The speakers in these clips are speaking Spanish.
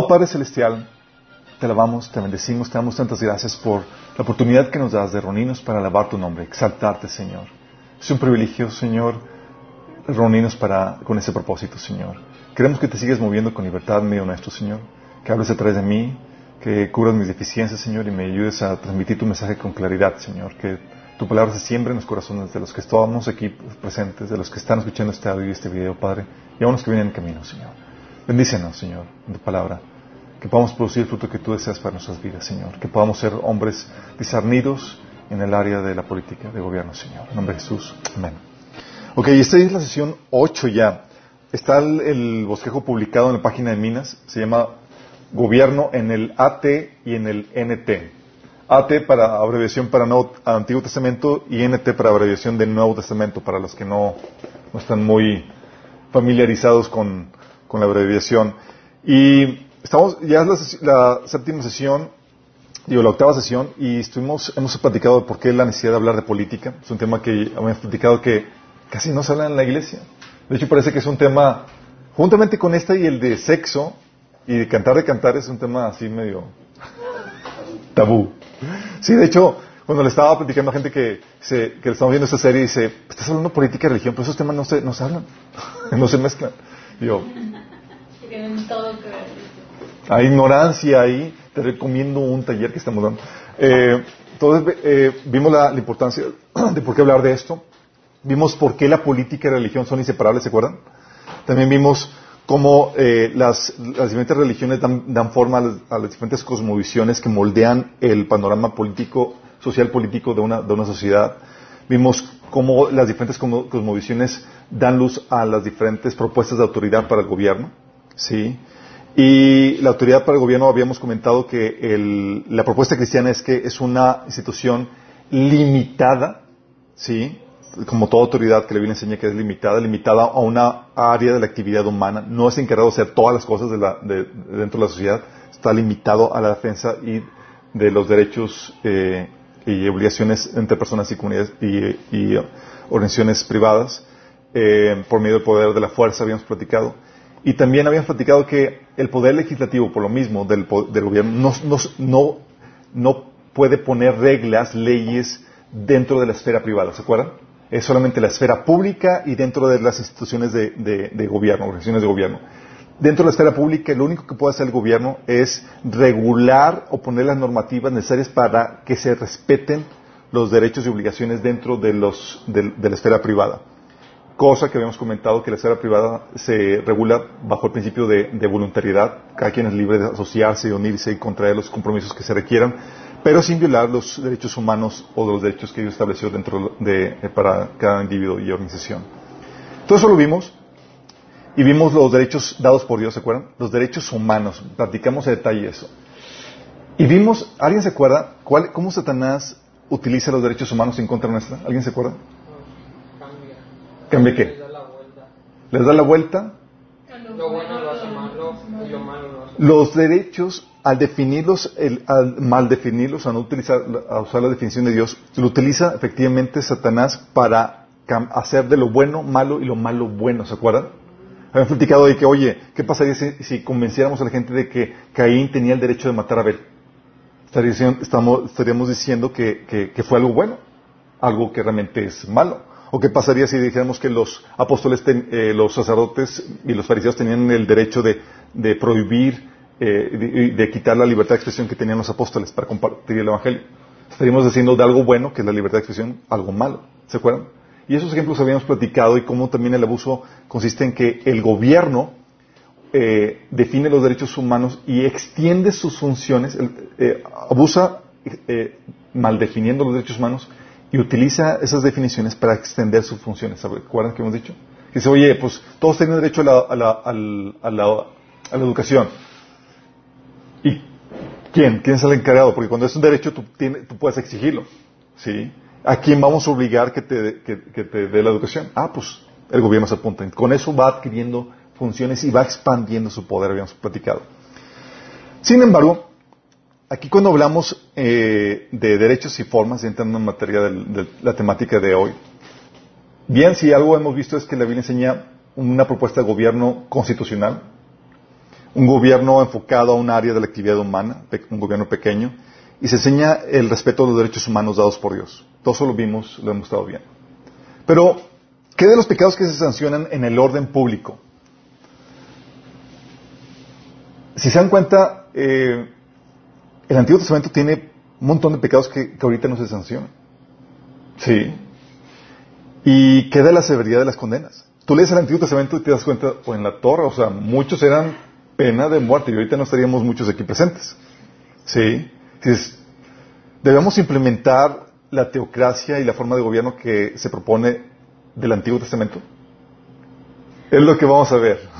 Amado Padre Celestial, te alabamos, te bendecimos, te damos tantas gracias por la oportunidad que nos das de reunirnos para alabar tu nombre, exaltarte, Señor. Es un privilegio, Señor, reunirnos para, con ese propósito, Señor. Queremos que te sigas moviendo con libertad en medio nuestro, Señor. Que hables a través de mí, que cubras mis deficiencias, Señor, y me ayudes a transmitir tu mensaje con claridad, Señor. Que tu palabra se siembre en los corazones de los que estamos aquí presentes, de los que están escuchando este audio y este video, Padre, y a los que vienen en camino, Señor. Bendícenos, Señor, en tu palabra. Que podamos producir el fruto que tú deseas para nuestras vidas, Señor. Que podamos ser hombres discernidos en el área de la política de gobierno, Señor. En nombre de Jesús. Amén. Ok, esta es la sesión 8 ya. Está el, bosquejo publicado en la página de Minas. Se llama Gobierno en el AT y en el NT. AT para abreviación para Nuevo, Antiguo Testamento y NT para abreviación de Nuevo Testamento, para los que no, no están muy familiarizados con, con la abreviación. Y estamos, ya es la, la séptima sesión, digo, la octava sesión, y estuvimos, hemos platicado de por qué la necesidad de hablar de política. Es un tema que habíamos platicado que casi no se habla en la iglesia. De hecho, parece que es un tema, juntamente con este y el de sexo, y de cantar de cantar, es un tema así medio tabú. Sí, de hecho, cuando le estaba platicando a gente que, se, que le estamos viendo esta serie, dice, estás hablando de política y religión, pero esos temas no se, no se hablan, no se mezclan. Yo, Tienen todo que ver. Hay ignorancia ahí, te recomiendo un taller que estamos dando. Eh, entonces, eh, vimos la, importancia de por qué hablar de esto. Vimos por qué la política y la religión son inseparables, ¿se acuerdan? También vimos cómo eh, las, diferentes religiones dan, dan forma a las, a las diferentes cosmovisiones que moldean el panorama político, social político de una, de una sociedad. Vimos cómo las diferentes cosmo- cosmovisiones dan luz a las diferentes propuestas de autoridad para el gobierno. ¿sí? Y la autoridad para el gobierno habíamos comentado que el- la propuesta cristiana es que es una institución limitada, ¿sí? Como toda autoridad que la Biblia enseña que es limitada, limitada a una área de la actividad humana, no es encargado de hacer todas las cosas de la- de- de dentro de la sociedad, está limitado a la defensa y de los derechos eh, y obligaciones entre personas y comunidades y, y, eh, organizaciones privadas eh, por medio del poder de la fuerza, habíamos platicado. Y también habíamos platicado que el poder legislativo, por lo mismo, del, del gobierno, no, no, no, puede poner reglas, leyes dentro de la esfera privada, ¿se acuerdan? Es solamente la esfera pública y dentro de las instituciones de, de- de gobierno, organizaciones de gobierno. Dentro de la esfera pública, lo único que puede hacer el gobierno es regular o poner las normativas necesarias para que se respeten los derechos y obligaciones dentro de, los, de la esfera privada cosa que habíamos comentado que la esfera privada se regula bajo el principio de, voluntariedad. Cada quien es libre de asociarse unirse y contraer los compromisos que se requieran, pero sin violar los derechos humanos o los derechos que Dios estableció dentro de, para cada individuo y organización. Todo eso lo vimos y vimos los derechos dados por Dios, ¿se acuerdan? Los derechos humanos. Platicamos a detalle eso. Y vimos, ¿alguien se acuerda cuál, cómo Satanás utiliza los derechos humanos en contra nuestra? ¿Alguien se acuerda? Cambia. ¿Cambia Le qué? ¿Les da la vuelta? Los derechos, al definirlos, el- al mal definirlos, a no utilizar, a usar la definición de Dios, lo utiliza efectivamente Satanás para hacer de lo bueno malo y lo malo bueno, ¿se acuerdan? Habían platicado de que, oye, ¿qué pasaría si, si convenciéramos a la gente de que Caín tenía el derecho de matar a Abel? Estaría diciendo- estamos- estaríamos diciendo que, que- que fue algo bueno, algo que realmente es malo. ¿O qué pasaría si dijéramos que los apóstoles, eh, los sacerdotes y los fariseos tenían el derecho de, prohibir, eh, de, quitar la libertad de expresión que tenían los apóstoles para compartir el Evangelio? Estaríamos diciendo de algo bueno, que es la libertad de expresión, algo malo. ¿Se acuerdan? Y esos ejemplos habíamos platicado y cómo también el abuso consiste en que el gobierno eh, define los derechos humanos y extiende sus funciones, eh, abusa eh, mal definiendo los derechos humanos y utiliza esas definiciones para extender sus funciones. ¿Se acuerdan que hemos dicho? Dice, oye, pues todos tienen derecho a la, educación. ¿Y quién? ¿Quién es el encargado? Porque cuando es un derecho tú, puedes exigirlo. ¿Sí? ¿A quién vamos a obligar que te, que te dé la educación? Ah, pues el gobierno se apunta. Con eso va adquiriendo funciones y va expandiendo su poder, habíamos platicado. Sin embargo, aquí cuando hablamos eh, de derechos y formas, entrando en materia de la temática de hoy, bien, si algo hemos visto es que la Biblia enseña una propuesta de gobierno constitucional, un gobierno enfocado a un área de la actividad humana, un gobierno pequeño, y se enseña el respeto a los derechos humanos dados por Dios. Todo eso lo vimos, lo hemos estado viendo. Pero, ¿qué de los pecados que se sancionan en el orden público? Si se dan cuenta, eh, el Antiguo Testamento tiene un montón de pecados que, ahorita no se sancionan. Sí. Y queda la severidad de las condenas. Tú lees el Antiguo Testamento y te das cuenta, o en la Torre, o sea, muchos eran pena de muerte y ahorita no estaríamos muchos aquí presentes. Sí. Dices, debemos implementar la teocracia y la forma de gobierno que se propone del Antiguo Testamento. Es lo que vamos a ver.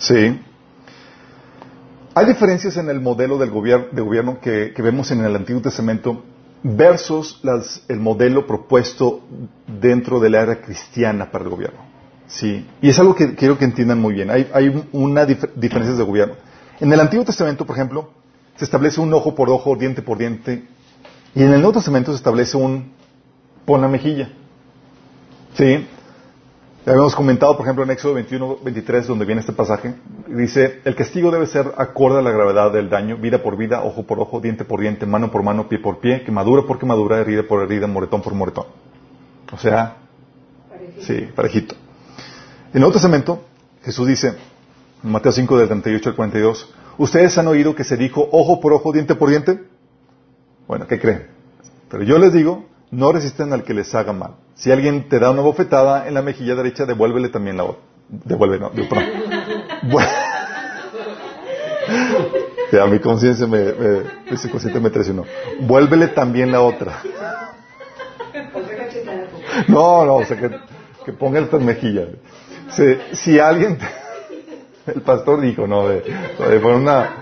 Sí. Hay diferencias en el modelo del gobier- de gobierno que, que vemos en el Antiguo Testamento versus las- el modelo propuesto dentro de la era cristiana para el gobierno. Sí. Y es algo que quiero que entiendan muy bien. Hay, hay una dif- diferencias de gobierno. En el Antiguo Testamento, por ejemplo, se establece un ojo por ojo, diente por diente. Y en el Nuevo Testamento se establece un pon la mejilla. Sí. Ya habíamos comentado, por ejemplo, en Éxodo 21, 23, donde viene este pasaje, dice, el castigo debe ser acorde a la gravedad del daño, vida por vida, ojo por ojo, diente por diente, mano por mano, pie por pie, quemadura por quemadura, herida por herida, moretón por moretón. O sea, sí, parejito. En el Nuevo Testamento, Jesús dice, en Mateo 5, del 38 al 42, ¿ustedes han oído que se dijo ojo por ojo, diente por diente? Bueno, ¿qué creen? Pero yo les digo, no resisten al que les haga mal. Si alguien te da una bofetada en la mejilla derecha, devuélvele también la otra. Devuelve, no, digo, perdón. Ya, mi conciencia me, me, mi me traicionó. Vuélvele también la otra. No, no, o sea, que, que ponga el mejilla. Si, si alguien, te- el pastor dijo, no, de, de poner una,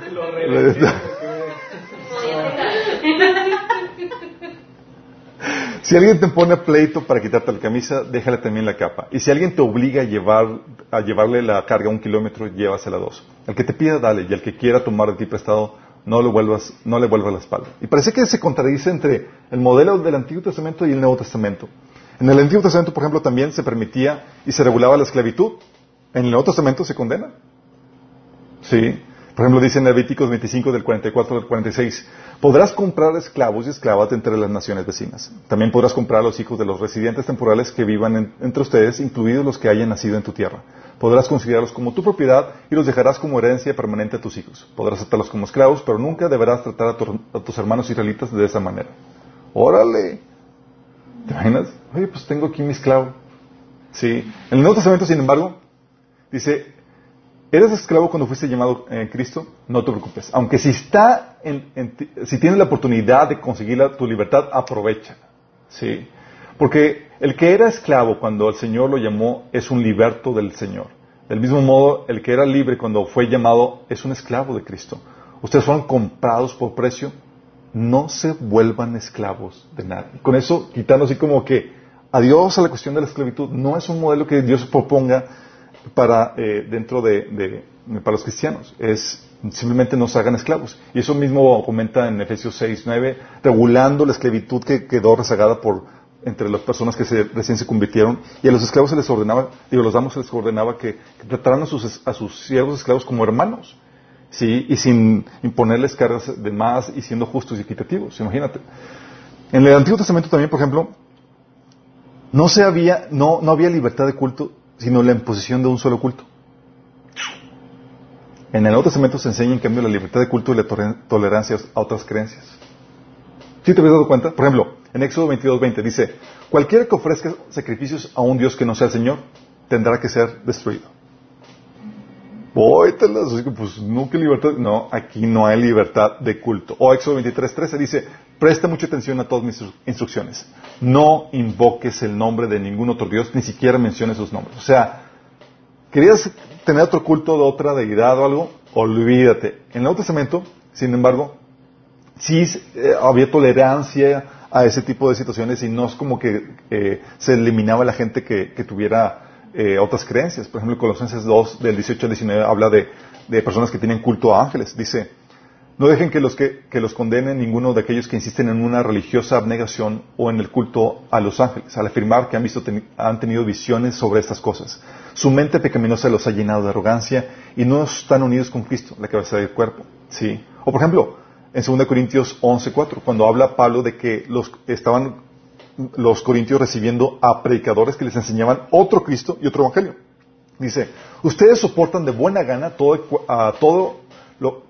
Si alguien te pone pleito para quitarte la camisa, déjale también la capa. Y si alguien te obliga a, llevar, a llevarle la carga un kilómetro, llévasela dos. El que te pida, dale. Y el que quiera tomar de ti prestado, no le vuelvas, no le vuelvas la espalda. Y parece que se contradice entre el modelo del Antiguo Testamento y el Nuevo Testamento. En el Antiguo Testamento, por ejemplo, también se permitía y se regulaba la esclavitud. En el Nuevo Testamento se condena. Sí. Por ejemplo, dice en Levíticos 25 del 44 al 46, podrás comprar esclavos y esclavas entre las naciones vecinas. También podrás comprar a los hijos de los residentes temporales que vivan en- entre ustedes, incluidos los que hayan nacido en tu tierra. Podrás considerarlos como tu propiedad y los dejarás como herencia permanente a tus hijos. Podrás tratarlos como esclavos, pero nunca deberás tratar a, a tus hermanos israelitas de esa manera. Órale. ¿Te imaginas? Oye, pues tengo aquí mi esclavo. Sí. En el Nuevo Testamento, sin embargo, dice, ¿Eres esclavo cuando fuiste llamado en Cristo? No te preocupes. Aunque si está en, si tienes la oportunidad de conseguir la- tu libertad, aprovecha. Sí. Porque el que era esclavo cuando el Señor lo llamó es un liberto del Señor. Del mismo modo, el que era libre cuando fue llamado es un esclavo de Cristo. Ustedes fueron comprados por precio. No se vuelvan esclavos de nadie. Con eso, quitando así como que adiós a la cuestión de la esclavitud, no es un modelo que Dios proponga para eh, dentro de, de- para los cristianos. Es simplemente no se hagan esclavos. Y eso mismo comenta en Efesios 6, 9, regulando la esclavitud que quedó rezagada por entre las personas que se- recién se convirtieron. Y a los esclavos se les ordenaba, digo, los amos se les ordenaba que, que trataran a sus, a sus siervos esclavos como hermanos. ¿sí? Y sin imponerles cargas de más y siendo justos y equitativos. Imagínate. En el Antiguo Testamento también, por ejemplo, no se había, no, no había libertad de culto, sino la imposición de un solo culto. En el Nuevo Testamento se enseña, en cambio, la libertad de culto y la tolerancia a otras creencias. ¿Sí te habías dado cuenta? Por ejemplo, en Éxodo 22.20 dice, cualquiera que ofrezca sacrificios a un Dios que no sea el Señor, tendrá que ser destruido. Póytelas, así que, pues que libertad, no, aquí no hay libertad de culto. O Éxodo 23.13 dice, presta mucha atención a todas mis instru- instrucciones. No invoques el nombre de ningún otro Dios, ni siquiera menciones sus nombres. O sea, ¿Querías tener otro culto de otra deidad o algo? Olvídate. En el Nuevo Testamento, sin embargo, sí eh, había tolerancia a ese tipo de situaciones y no es como que eh, se eliminaba la gente que, que tuviera eh, otras creencias. Por ejemplo, Colosenses 2, del 18 al 19, habla de, de personas que tienen culto a ángeles. Dice, no dejen que los, que, que los condenen ninguno de aquellos que insisten en una religiosa abnegación o en el culto a los ángeles, al afirmar que han, visto, ten- han tenido visiones sobre estas cosas. Su mente pecaminosa los ha llenado de arrogancia y no están unidos con Cristo, la cabeza del cuerpo. ¿sí? O por ejemplo, en 2 Corintios 11.4, cuando habla Pablo de que los, estaban los corintios recibiendo a predicadores que les enseñaban otro Cristo y otro Evangelio. Dice, ustedes soportan de buena gana todo, todo lo,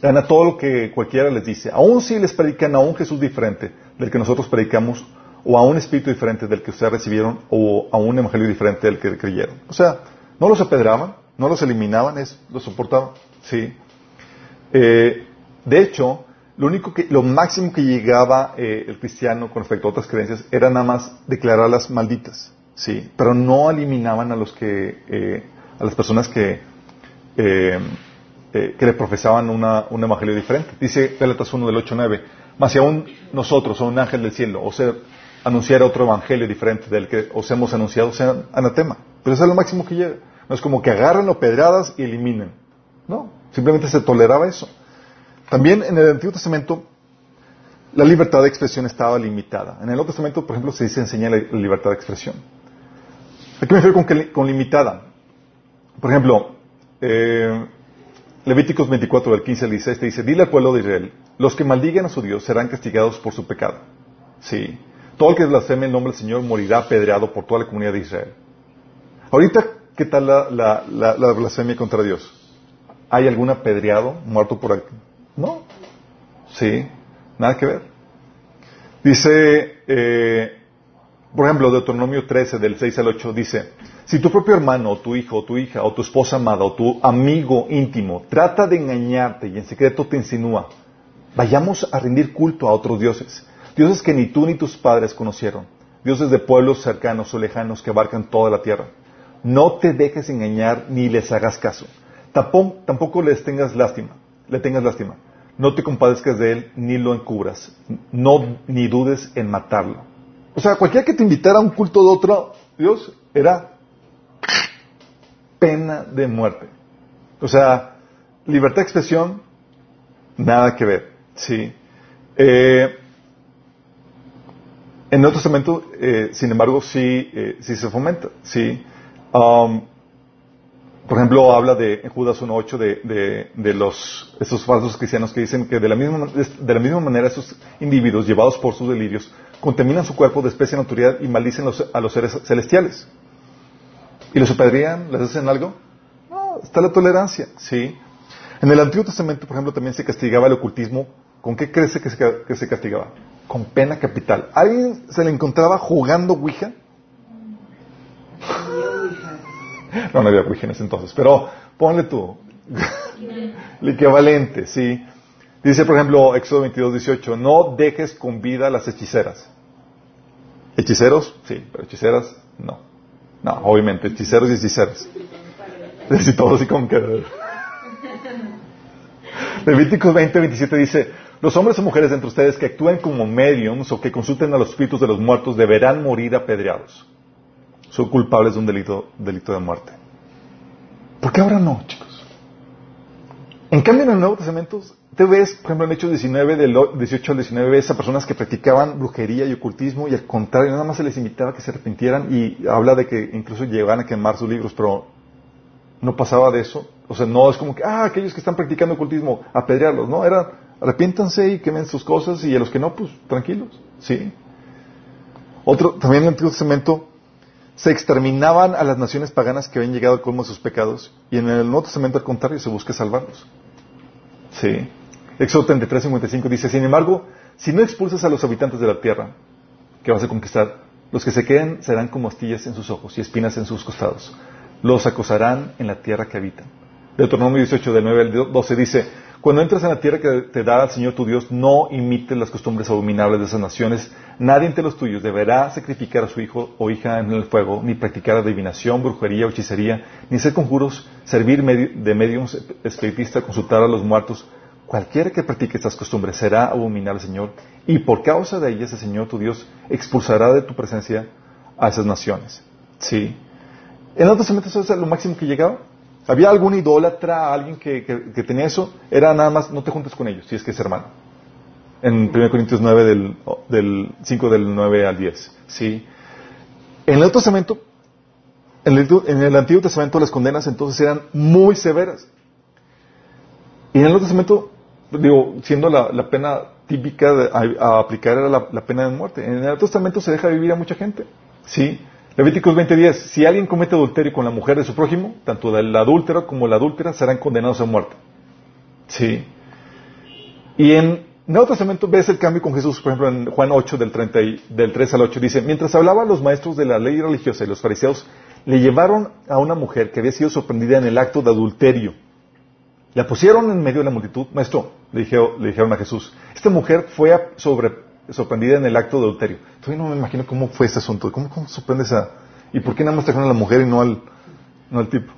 gana todo lo que cualquiera les dice, aun si les predican a un Jesús diferente del que nosotros predicamos, o a un espíritu diferente del que ustedes recibieron, o a un evangelio diferente del que creyeron. O sea, no los apedraban, no los eliminaban, es, los soportaban. Sí. Eh, de hecho, lo único que, lo máximo que llegaba eh, el cristiano con respecto a otras creencias era nada más declararlas malditas, sí, pero no eliminaban a los que, eh, a las personas que, eh, eh, que le profesaban una, un evangelio diferente. Dice Gálatas 1 del 8 9, mas si aún nosotros o un ángel del cielo, o sea, anunciar otro evangelio diferente del que os hemos anunciado, sea anatema. Pero eso es lo máximo que llega. No es como que agarren o pedradas y eliminen. No, simplemente se toleraba eso. También en el Antiguo Testamento la libertad de expresión estaba limitada. En el Nuevo Testamento, por ejemplo, se dice enseña la libertad de expresión. ¿A qué me refiero con, que con limitada? Por ejemplo, eh, Levíticos 24, del 15 al 16, te dice, dile al pueblo de Israel, los que maldigan a su Dios serán castigados por su pecado. Sí. Todo el que blasfeme el nombre del Señor morirá apedreado por toda la comunidad de Israel. Ahorita, ¿qué tal la, la- la- la blasfemia contra Dios? ¿Hay algún apedreado muerto por? No. Sí, nada que ver. Dice, eh, por ejemplo, Deuteronomio 13, del 6 al 8, dice, si tu propio hermano, o tu hijo, o tu hija, o tu esposa amada, o tu amigo íntimo trata de engañarte y en secreto te insinúa, vayamos a rendir culto a otros dioses, dioses que ni tú ni tus padres conocieron, dioses de pueblos cercanos o lejanos que abarcan toda la tierra. No te dejes engañar ni les hagas caso. Tampoco, tampoco les tengas lástima, le tengas lástima. No te compadezcas de él ni lo encubras. No ni dudes en matarlo. O sea, cualquiera que te invitara a un culto de otro Dios era pena de muerte. O sea, libertad de expresión, nada que ver. Sí. Eh, en Nuevo Testamento, eh, sin embargo, sí, eh, sí se fomenta. Sí. Um, por ejemplo, habla de, en Judas 1.8 de, de, de los, estos falsos cristianos que dicen que de la, misma, de la misma manera esos individuos, llevados por sus delirios, contaminan su cuerpo, desprecian la autoridad y maldicen los- a los seres celestiales. ¿Y los apedrean? ¿Les hacen algo? No, está la tolerancia, sí. En el Antiguo Testamento, por ejemplo, también se castigaba el ocultismo. ¿Con qué crees que se, que se castigaba? Con pena capital. ¿Alguien se le encontraba jugando Ouija? No, no había Ouija en ese entonces, pero ponle tú. el equivalente, sí. Dice, por ejemplo, Éxodo 22, 18, no dejes con vida las hechiceras. ¿Hechiceros? Sí, pero hechiceras, no. No, obviamente, hechiceros y hechiceras. Y todo así como que... Levíticos 20, 27 dice, los hombres o mujeres entre ustedes que actúen como mediums o que consulten a los espíritus de los muertos deberán morir apedreados. Son culpables de un delito, delito de muerte. ¿Por qué ahora no, chicos? En cambio, en el Nuevo Testamento, te ves, por ejemplo, en Hechos 19, del 18 al 19, ves a personas que practicaban brujería y ocultismo y al contrario, nada más se les invitaba a que se arrepintieran y habla de que incluso llegaban a quemar sus libros, pero no pasaba de eso. O sea, no es como que, ah, aquellos que están practicando ocultismo, apedrearlos, no, era, arrepiéntanse y quemen sus cosas y a los que no, pues tranquilos, ¿sí? Otro, también en el Antiguo Testamento, se exterminaban a las naciones paganas que habían llegado al colmo de sus pecados y en el Nuevo Testamento al contrario se busca salvarlos. Sí. Éxodo 33, 55 dice, sin embargo, si no expulsas a los habitantes de la tierra que vas a conquistar, los que se queden serán como astillas en sus ojos y espinas en sus costados. Los acosarán en la tierra que habitan. Deuteronomio 18, del 9 al 12 dice, cuando entras en la tierra que te da el Señor tu Dios, no imites las costumbres abominables de esas naciones. Nadie entre los tuyos deberá sacrificar a su hijo o hija en el fuego, ni practicar adivinación, brujería o hechicería, ni hacer conjuros, servir de medios espiritista, consultar a los muertos. Cualquiera que practique estas costumbres será abominable al Señor, y por causa de ellas el Señor tu Dios expulsará de tu presencia a esas naciones. Sí. En otros Testamento eso es lo máximo que llegaba. Había algún idólatra, alguien que, tenía eso, era nada más, no te juntes con ellos, si es que es hermano. En 1 Corintios 9, del, del 5 del 9 al 10. ¿sí? En el Testamento, en el, en el, Antiguo Testamento las condenas entonces eran muy severas. Y en el Nuevo Testamento, digo, siendo la, pena típica a, aplicar era la, la, pena de muerte. En el Nuevo Testamento se deja vivir a mucha gente. ¿sí? Levíticos 20:10, si alguien comete adulterio con la mujer de su prójimo, tanto el adúltero como la adúltera serán condenados a muerte. Sí. Y en Nuevo Testamento ves el cambio con Jesús, por ejemplo, en Juan 8, del, 30 del 3 al 8, dice, mientras hablaban los maestros de la ley religiosa y los fariseos, le llevaron a una mujer que había sido sorprendida en el acto de adulterio. La pusieron en medio de la multitud. Maestro, le dijeron, a Jesús, esta mujer fue sobre, sorprendida en el acto de adulterio. Todavía no me imagino cómo fue ese asunto. ¿Cómo, cómo sorprendes a...? ¿Y por qué nada más trajeron a la mujer y no al, no al tipo?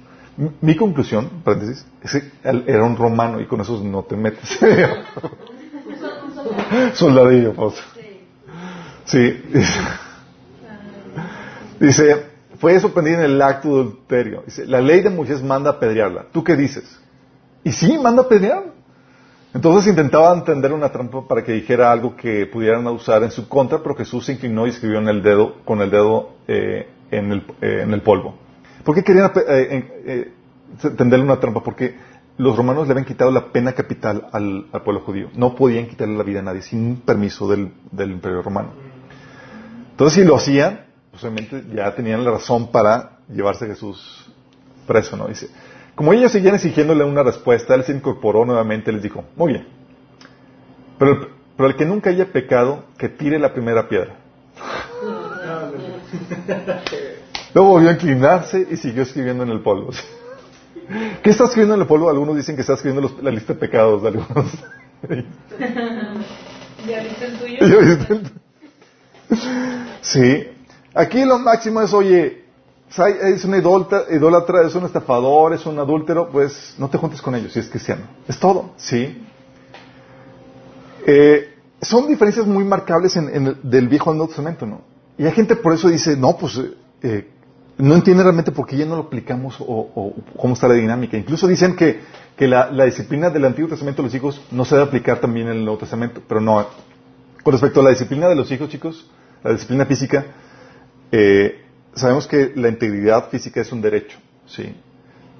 Mi, conclusión, paréntesis, es que era un romano y con esos no te metes. Soldadillo, pausa. Sí. Dice, fue sorprendida en el acto de adulterio. Dice, la ley de Moisés manda apedrearla. ¿Tú qué dices? Y sí, manda apedrearla. Entonces intentaban tender una trampa para que dijera algo que pudieran usar en su contra, pero Jesús se inclinó y escribió en el dedo, con el dedo eh, en, el, eh, en, el, polvo. ¿Por qué querían eh, tenderle una trampa? Porque los romanos le habían quitado la pena capital al, pueblo judío. No podían quitarle la vida a nadie sin permiso del, del imperio romano. Entonces si lo hacían, pues obviamente ya tenían la razón para llevarse a Jesús preso, ¿no? Dice, como ellos seguían exigiéndole una respuesta, él se incorporó nuevamente y les dijo, muy bien, pero, el que nunca haya pecado, que tire la primera piedra. Luego volvió a inclinarse y siguió escribiendo en el polvo. ¿Qué está escribiendo en el polvo? Algunos dicen que está escribiendo la lista de pecados de algunos. ¿Ya viste el tuyo? Sí. Aquí lo máximo es, oye, es un idólatra, es un estafador, es un adúltero, pues no te juntes con ellos si es cristiano. Es todo, ¿sí? Eh, son diferencias muy marcables en, del viejo al nuevo testamento, ¿no? Y hay gente por eso dice, no, pues eh, no entiende realmente por qué ya no lo aplicamos o, cómo está la dinámica. Incluso dicen que, la, disciplina del Antiguo Testamento de los hijos no se debe aplicar también en el Nuevo Testamento, pero no. Con respecto a la disciplina de los hijos, chicos, la disciplina física, eh, sabemos que la integridad física es un derecho, ¿sí?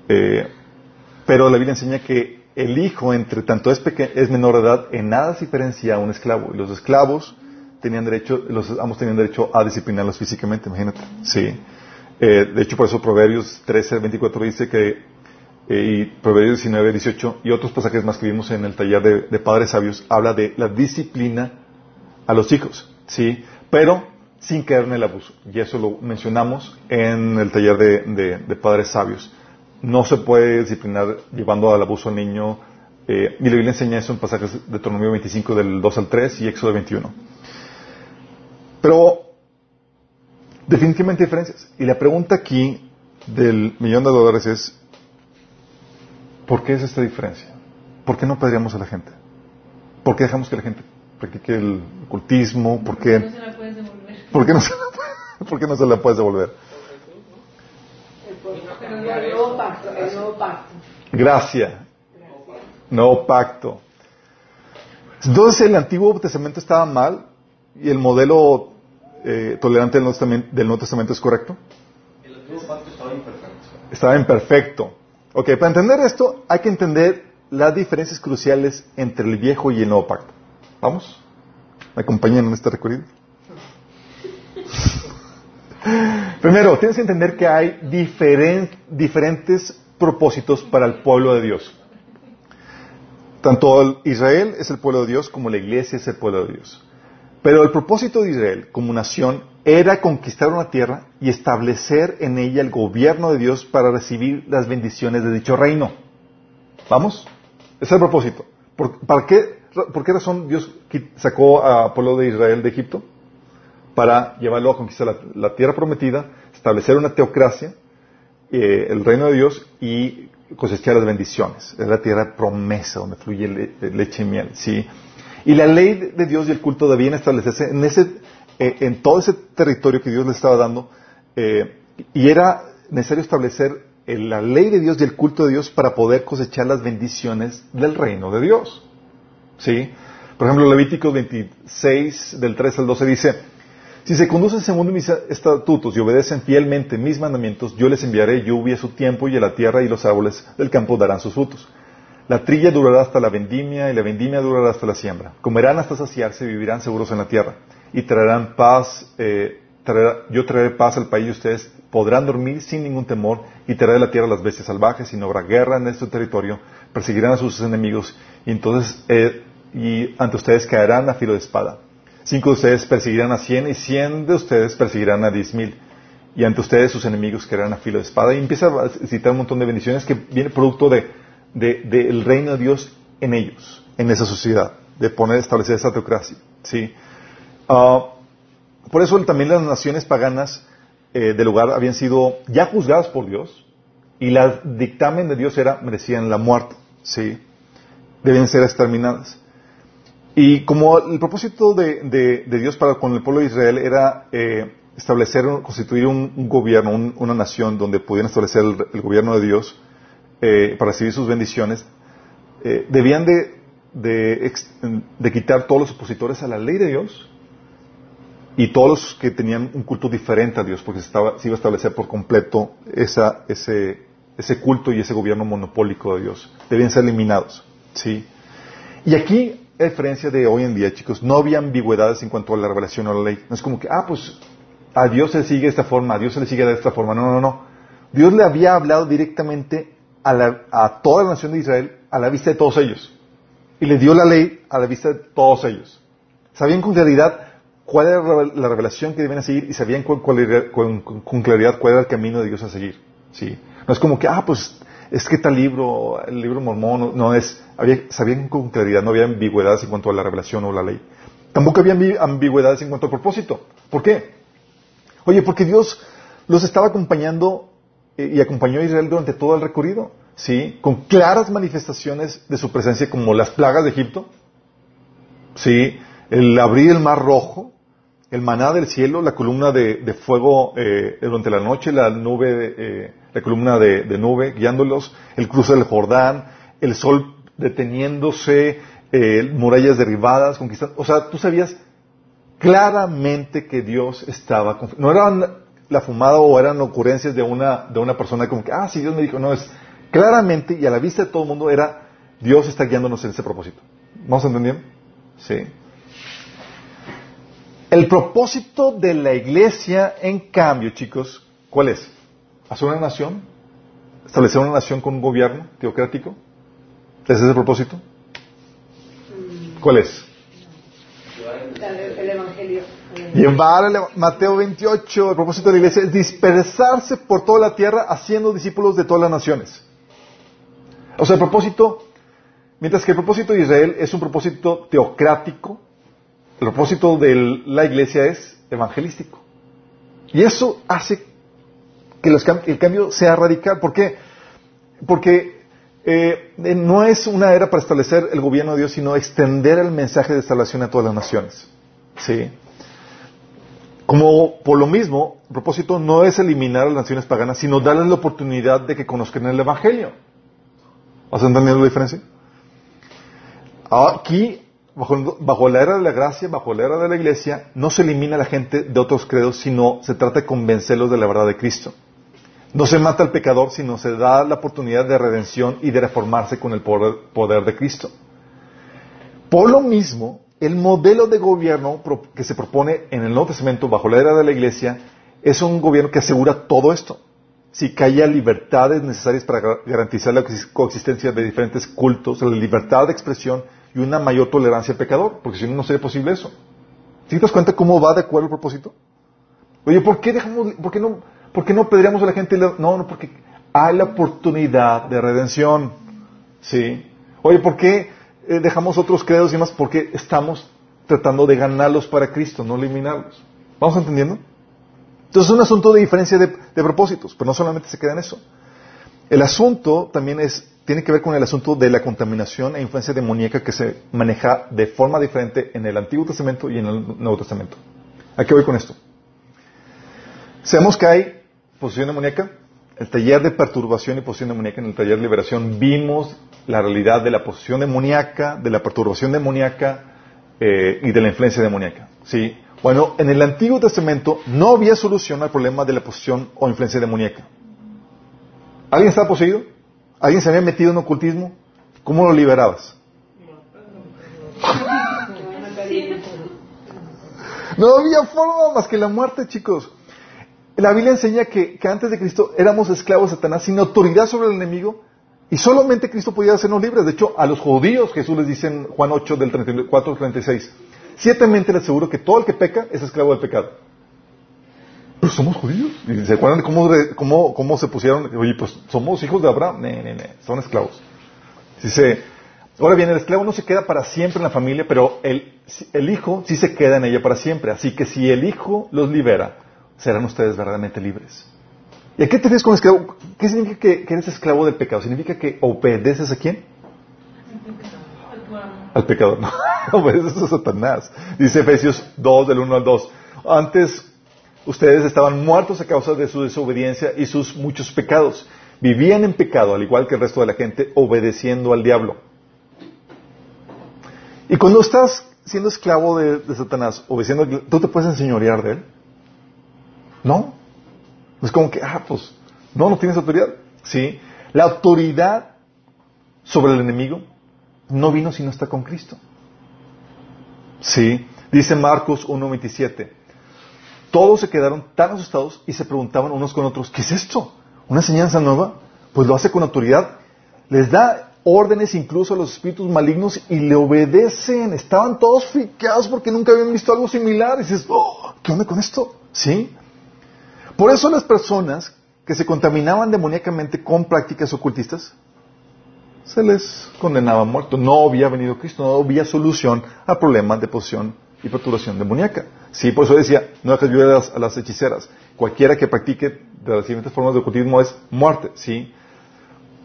Eh, pero la Biblia enseña que el hijo, entre tanto es, es menor de edad, en nada se diferencia a un esclavo. Y los esclavos tenían derecho, los amos tenían derecho a disciplinarlos físicamente, imagínate. Sí. Eh, de hecho, por eso Proverbios 13, 24 dice que, eh, y Proverbios 19, 18, y otros pasajes más que vimos en el taller de, de padres sabios, habla de la disciplina a los hijos. Sí. Pero sin caer en el abuso. Y eso lo mencionamos en el taller de, padres sabios. No se puede disciplinar llevando al abuso al niño. Eh, y la Biblia enseña eso en pasajes de Deuteronomio 25 del 2 al 3 y Éxodo 21. Pero definitivamente diferencias. Y la pregunta aquí del millón de dólares es, ¿por qué es esta diferencia? ¿Por qué no pedríamos a la gente? ¿Por qué dejamos que la gente practique el ocultismo? ¿Por qué? ¿Por qué no se la, ¿por qué no se la puedes devolver? Gracias. Nuevo pacto. Entonces el Antiguo Testamento estaba mal y el modelo eh, tolerante del Nuevo, Testamento, del Nuevo Testamento es correcto. El antiguo pacto estaba imperfecto. Estaba imperfecto. Ok, para entender esto hay que entender las diferencias cruciales entre el viejo y el nuevo pacto. ¿Vamos? ¿Me acompañan en este recorrido? Primero, tienes que entender que hay diferen- diferentes propósitos para el pueblo de Dios. Tanto el- Israel es el pueblo de Dios como la iglesia es el pueblo de Dios. Pero el propósito de Israel como nación era conquistar una tierra y establecer en ella el gobierno de Dios para recibir las bendiciones de dicho reino. ¿Vamos? Ese es el propósito. ¿Por, qué, ¿Por qué razón Dios sacó al pueblo de Israel de Egipto? Para llevarlo a conquistar la, tierra prometida, establecer una teocracia, eh, el reino de Dios y cosechar las bendiciones. Es la tierra promesa donde fluye le- leche y miel. ¿sí? Y la ley de- Dios y el culto debían establecerse en, ese, eh, en todo ese territorio que Dios le estaba dando. eh, y era necesario establecer la ley de Dios y el culto de Dios para poder cosechar las bendiciones del reino de Dios. ¿Sí? Por ejemplo, Levítico 26, del 3 al 12 dice, si se conducen según mis estatutos y obedecen fielmente mis mandamientos, yo les enviaré lluvia a su tiempo y a la tierra y los árboles del campo darán sus frutos. La trilla durará hasta la vendimia y la vendimia durará hasta la siembra. Comerán hasta saciarse y vivirán seguros en la tierra. Y traerán paz, eh, yo traeré paz al país y ustedes podrán dormir sin ningún temor y traeré de la tierra las bestias salvajes y no habrá guerra en este territorio. Perseguirán a sus enemigos y entonces eh, y ante ustedes caerán a filo de espada. Cinco de ustedes perseguirán a cien y cien de ustedes perseguirán a diez mil. Y ante ustedes sus enemigos caerán a filo de espada. Y empieza a citar un montón de bendiciones que viene producto de, de- del reino de Dios en ellos, en esa sociedad, de poner, establecer esa teocracia. ¿sí? Ah, por eso también las naciones paganas eh, del lugar habían sido ya juzgadas por Dios y el dictamen de Dios era merecían la muerte. ¿sí? Deben ser exterminadas. Y como el propósito de, Dios para con el pueblo de Israel era eh, establecer, constituir un, gobierno, un- una nación donde pudieran establecer el, gobierno de Dios eh, para recibir sus bendiciones, eh, debían de, quitar todos los opositores a la ley de Dios y todos los que tenían un culto diferente a Dios, porque se, estaba- iba a establecer por completo esa, ese, ese culto y ese gobierno monopólico de Dios. Debían ser eliminados. ¿sí? Y aquí, a diferencia de hoy en día, chicos, no había ambigüedades en cuanto a la revelación o la ley. No es como que, ah, pues a Dios se le sigue de esta forma, a Dios se le sigue de esta forma. No, no, no. Dios le había hablado directamente a, la- a toda la nación de Israel a la vista de todos ellos. Y le dio la ley a la vista de todos ellos. Sabían con claridad cuál era la revelación que debían seguir y sabían con- con claridad cuál era el camino de Dios a seguir. ¿sí? No es como que, ah, pues es que tal libro, el libro mormón, no, es, había, sabían con claridad, no había ambigüedades en cuanto a la revelación o la ley. Tampoco había ambi- ambigüedades en cuanto al propósito. ¿Por qué? Oye, porque Dios los estaba acompañando eh, y acompañó a Israel durante todo el recorrido, ¿sí? Con claras manifestaciones de su presencia como las plagas de Egipto, ¿sí? El abrir el mar rojo, el maná del cielo, la columna de, fuego eh, durante la noche, la nube, de, eh, la columna de, nube guiándolos, el cruce del Jordán, el sol deteniéndose, eh, murallas derribadas, conquistando. O sea, tú sabías claramente que Dios estaba. No eran la fumada o eran ocurrencias de una, de una persona como que, ah, sí, Dios me dijo. No, es claramente y a la vista de todo el mundo era Dios está guiándonos en ese propósito. ¿Vamos entendiendo? Sí. El propósito de la iglesia, en cambio, chicos, ¿cuál es? ¿Hacer una nación? ¿Establecer una nación con un gobierno teocrático? ¿Ese es el propósito? ¿Cuál es? El Evangelio. Llevar el Mateo 28, el propósito de la iglesia es dispersarse por toda la tierra haciendo discípulos de todas las naciones. O sea, el propósito, mientras que el propósito de Israel es un propósito teocrático, el propósito de la iglesia es evangelístico. Y eso hace que los el cambio sea radical. ¿Por qué? Porque eh, eh, no es una era para establecer el gobierno de Dios, sino extender el mensaje de salvación a todas las naciones. ¿Sí? Como por lo mismo, el propósito no es eliminar a las naciones paganas, sino darles la oportunidad de que conozcan el Evangelio. ¿Has entendido la diferencia? Aquí, bajo, bajo la era de la gracia, bajo la era de la iglesia, no se elimina a la gente de otros credos, sino se trata de convencerlos de la verdad de Cristo. No se mata al pecador, sino se da la oportunidad de redención y de reformarse con el poder, de Cristo. Por lo mismo, el modelo de gobierno que se propone en el Nuevo Testamento bajo la era de la Iglesia es un gobierno que asegura todo esto. Si que haya libertades necesarias para gar- garantizar la coex- coexistencia de diferentes cultos, la libertad de expresión y una mayor tolerancia al pecador, porque si no, no sería posible eso. ¿Sí te das cuenta cómo va de acuerdo el propósito? Oye, ¿por qué dejamos, por qué no, por qué no pedríamos a la gente? No, no, porque hay la oportunidad de redención. Sí. Oye, ¿por qué eh, dejamos otros credos y más? Porque estamos tratando de ganarlos para Cristo, no eliminarlos. ¿Vamos entendiendo? Entonces es un asunto de diferencia de, de propósitos, pero no solamente se queda en eso. El asunto también es, tiene que ver con el asunto de la contaminación e influencia demoníaca que se maneja de forma diferente en el Antiguo Testamento y en el Nuevo Testamento. ¿A qué voy con esto? Sabemos que hay posesión demoníaca. El taller de perturbación y posesión demoníaca, en el taller de liberación, vimos la realidad de la posesión demoníaca, de la perturbación demoníaca eh, y de la influencia demoníaca. ¿sí? Bueno, en el Antiguo Testamento no había solución al problema de la posesión o influencia demoníaca. ¿Alguien estaba poseído? ¿Alguien se había metido en ocultismo? ¿Cómo lo liberabas? No había forma más que la muerte, chicos. La Biblia enseña que, antes de Cristo éramos esclavos de Satanás sin autoridad sobre el enemigo y solamente Cristo podía hacernos libres. De hecho, a los judíos Jesús les dice en Juan 8 del 34 al 36, ciertamente les aseguro que todo el que peca es esclavo del pecado. Pero somos judíos. ¿Y ¿Se acuerdan de cómo, cómo, cómo se pusieron? Oye, pues somos hijos de Abraham. Ne, ne, ne, son esclavos. Dice, ahora bien, el esclavo no se queda para siempre en la familia, pero el, el hijo sí se queda en ella para siempre. Así que si el hijo los libera, serán ustedes verdaderamente libres. ¿Y a qué te refieres con esclavo? ¿Qué significa que, eres esclavo del pecado? ¿Significa que obedeces a quién? Al pecador, no. obedeces a Satanás. Dice Efesios 2, del 1 al 2. Antes ustedes estaban muertos a causa de su desobediencia y sus muchos pecados. Vivían en pecado, al igual que el resto de la gente, obedeciendo al diablo. Y cuando estás siendo esclavo de, de Satanás, obedeciendo, ¿tú te puedes enseñorear de él? No. Es como que, ah, pues, no, no tienes autoridad. Sí. La autoridad sobre el enemigo no vino si no está con Cristo. Sí. Dice Marcos 1.27. Todos se quedaron tan asustados y se preguntaban unos con otros, ¿qué es esto? ¿Una enseñanza nueva? Pues lo hace con autoridad. Les da órdenes incluso a los espíritus malignos y le obedecen. Estaban todos friqueados porque nunca habían visto algo similar. Y dices, oh, ¿qué onda con esto? ¿Sí? Por eso las personas que se contaminaban demoníacamente con prácticas ocultistas, se les condenaba a muerto. No había venido Cristo, no había solución al problema de posesión y perturbación demoníaca. Sí, por eso decía, no dejes vivir a las, a hechiceras. Cualquiera que practique de las siguientes formas de ocultismo es muerte, ¿sí?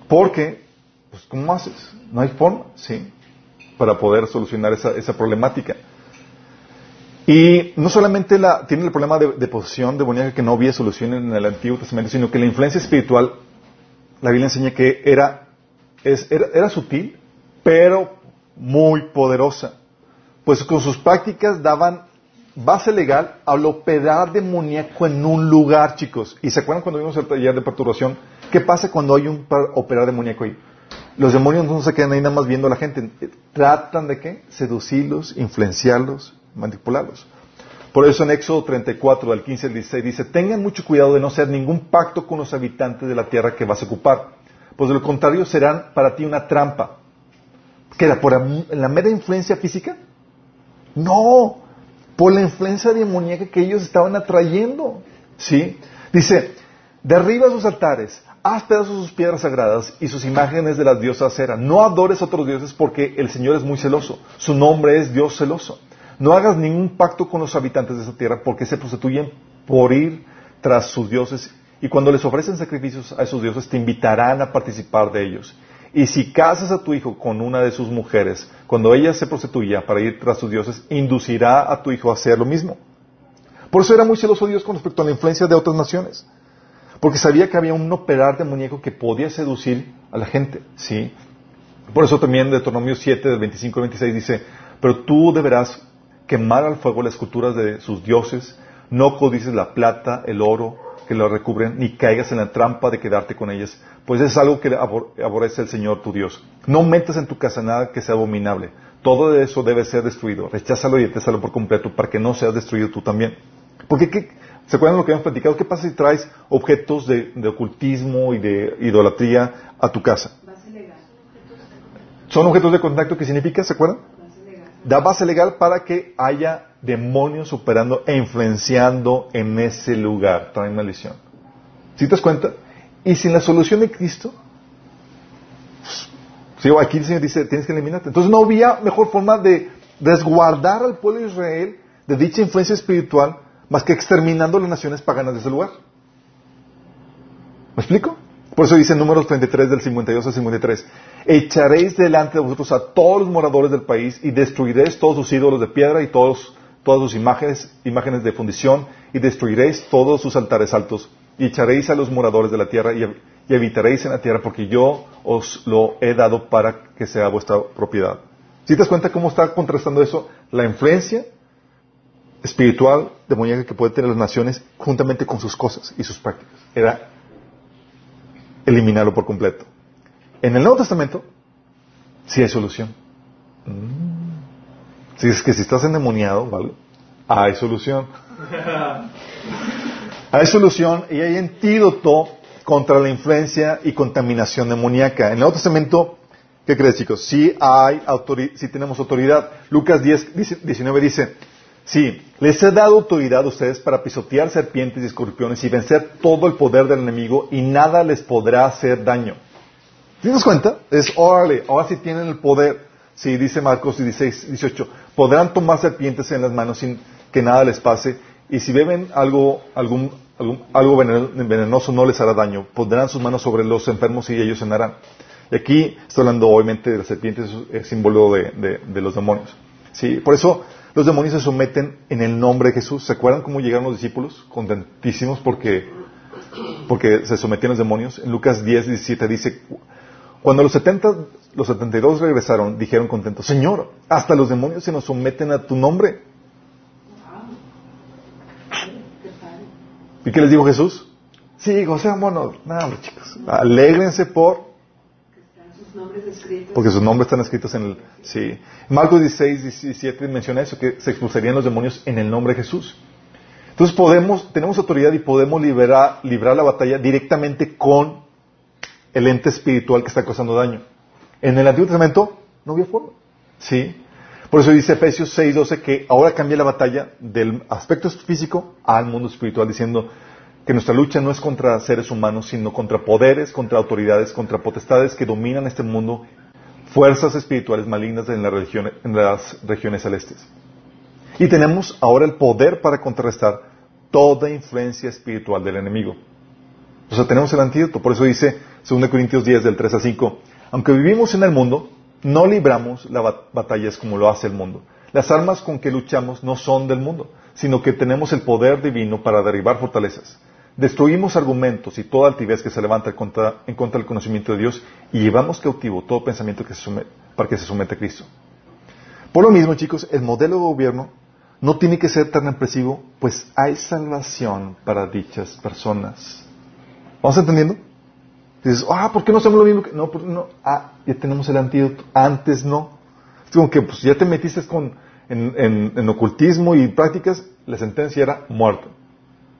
Porque, pues, ¿cómo haces? No hay forma, ¿sí? Para poder solucionar esa, esa problemática. Y no solamente la, tiene el problema de, de posesión demoníaca que no había solución en el Antiguo Testamento, sino que la influencia espiritual, la Biblia enseña que era, es, era, era sutil, pero muy poderosa. Pues con sus prácticas daban base legal al operar demoníaco en un lugar, chicos. ¿Y se acuerdan cuando vimos el taller de perturbación? ¿Qué pasa cuando hay un operar demoníaco ahí? Los demonios no se quedan ahí nada más viendo a la gente. Tratan de qué? Seducirlos, influenciarlos, manipularlos. Por eso en Éxodo 34, del 15 al 16, dice, tengan mucho cuidado de no hacer ningún pacto con los habitantes de la tierra que vas a ocupar, pues de lo contrario serán para ti una trampa. ¿Qué era? ¿Por la mera influencia física? No, por la influencia demoníaca que ellos estaban atrayendo. ¿Sí? Dice, derriba sus altares, haz pedazos sus piedras sagradas y sus imágenes de las diosas cera. No adores a otros dioses porque el Señor es muy celoso. Su nombre es Dios celoso. No hagas ningún pacto con los habitantes de esa tierra porque se prostituyen por ir tras sus dioses y cuando les ofrecen sacrificios a esos dioses te invitarán a participar de ellos. Y si casas a tu hijo con una de sus mujeres, cuando ella se prostituya para ir tras sus dioses, inducirá a tu hijo a hacer lo mismo. Por eso era muy celoso Dios con respecto a la influencia de otras naciones. Porque sabía que había un operar demoníaco que podía seducir a la gente, ¿sí? Por eso también Deuteronomio 7, del 25 al 26 dice, pero tú deberás quemar al fuego las esculturas de sus dioses, no codices la plata, el oro que lo recubren, ni caigas en la trampa de quedarte con ellas, pues es algo que aborrece el Señor tu Dios. No metas en tu casa nada que sea abominable. Todo eso debe ser destruido. Recházalo y detésalo por completo para que no seas destruido tú también. Porque, ¿qué? ¿se acuerdan de lo que habíamos platicado? ¿Qué pasa si traes objetos de, ocultismo y de idolatría a tu casa? Son objetos de contacto ¿qué significa, ¿se acuerdan? Da base legal para que haya demonios operando e influenciando en ese lugar. Traen maldición. ¿Sí te das cuenta? Y sin la solución de Cristo, sí, aquí el Señor dice, tienes que eliminarte. Entonces no había mejor forma de resguardar al pueblo de Israel de dicha influencia espiritual más que exterminando las naciones paganas de ese lugar. ¿Me explico? Por eso dice en números 33 del 52 al 53, echaréis delante de vosotros a todos los moradores del país y destruiréis todos sus ídolos de piedra y todos, todas sus imágenes, imágenes de fundición y destruiréis todos sus altares altos y echaréis a los moradores de la tierra y, y habitaréis en la tierra porque yo os lo he dado para que sea vuestra propiedad. ¿Sí te das cuenta cómo está contrastando eso? La influencia espiritual demoníaca que puede tener las naciones juntamente con sus cosas y sus prácticas. Era eliminarlo por completo. En el Nuevo Testamento sí hay solución. Mm. Si es que si estás endemoniado, ¿vale? Hay solución. hay solución y hay antídoto contra la influencia y contaminación demoníaca. En el Nuevo Testamento, ¿qué crees chicos? Sí hay sí tenemos autoridad. Lucas 10, 19 dice, Sí, les he dado autoridad a ustedes para pisotear serpientes y escorpiones y vencer todo el poder del enemigo y nada les podrá hacer daño. ¿Te das cuenta? Es, órale, ahora sí tienen el poder. Sí, dice Marcos 16, 18. Podrán tomar serpientes en las manos sin que nada les pase y si beben algo, algún, algo venenoso no les hará daño. Pondrán sus manos sobre los enfermos y ellos sanarán. Y aquí estoy hablando obviamente de las serpientes, es símbolo de, de los demonios. Sí, por eso los demonios se someten en el nombre de Jesús. ¿Se acuerdan cómo llegaron los discípulos? Contentísimos porque, porque se sometían los demonios. En Lucas 10, 17 dice, cuando los 70, los 72 regresaron, dijeron contentos, Señor, hasta los demonios se nos someten a tu nombre. ¿Y qué les dijo Jesús? Sí, gocémonos. Nada, chicos. Alégrense por porque sus nombres están escritos en el... Sí. Marcos 16, 17 menciona eso, que se expulsarían los demonios en el nombre de Jesús. Entonces podemos, tenemos autoridad y podemos liberar, librar la batalla directamente con el ente espiritual que está causando daño. En el Antiguo Testamento no había forma. Sí. Por eso dice Efesios 6, 12 que ahora cambia la batalla del aspecto físico al mundo espiritual, diciendo, que nuestra lucha no es contra seres humanos, sino contra poderes, contra autoridades, contra potestades que dominan este mundo, fuerzas espirituales malignas en, en las regiones celestes. Y tenemos ahora el poder para contrarrestar toda influencia espiritual del enemigo. O sea, tenemos el antídoto. Por eso dice 2 Corintios 10, del 3 a 5, aunque vivimos en el mundo, no libramos las batallas como lo hace el mundo. Las armas con que luchamos no son del mundo, sino que tenemos el poder divino para derribar fortalezas. Destruimos argumentos y toda altivez que se levanta en contra, del conocimiento de Dios y llevamos cautivo todo pensamiento que se para que se someta a Cristo. Por lo mismo, chicos, el modelo de gobierno no tiene que ser tan represivo, pues hay salvación para dichas personas. ¿Vamos entendiendo? Dices, ah, ¿por qué no hacemos lo mismo? Que... No, no, ah, ya tenemos el antídoto. Antes no. Es como que pues, ya te metiste con, en, en ocultismo y prácticas, la sentencia era muerto.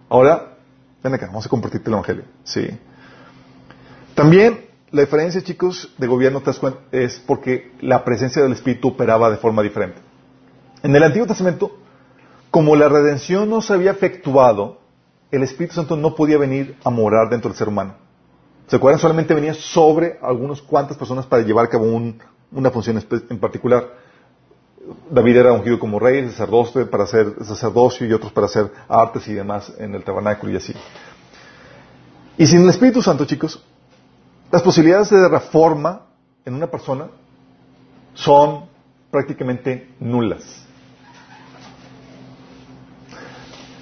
Ahora Ven acá, vamos a compartirte el Evangelio. Sí. También la diferencia, chicos, de gobierno es porque la presencia del Espíritu operaba de forma diferente. En el Antiguo Testamento, como la redención no se había efectuado, el Espíritu Santo no podía venir a morar dentro del ser humano. ¿Se acuerdan? Solamente venía sobre algunas cuantas personas para llevar a cabo una función en particular. David era ungido como rey, sacerdote para hacer sacerdocio y otros para hacer artes y demás en el tabernáculo y así. Y sin el Espíritu Santo, chicos, las posibilidades de reforma en una persona son prácticamente nulas.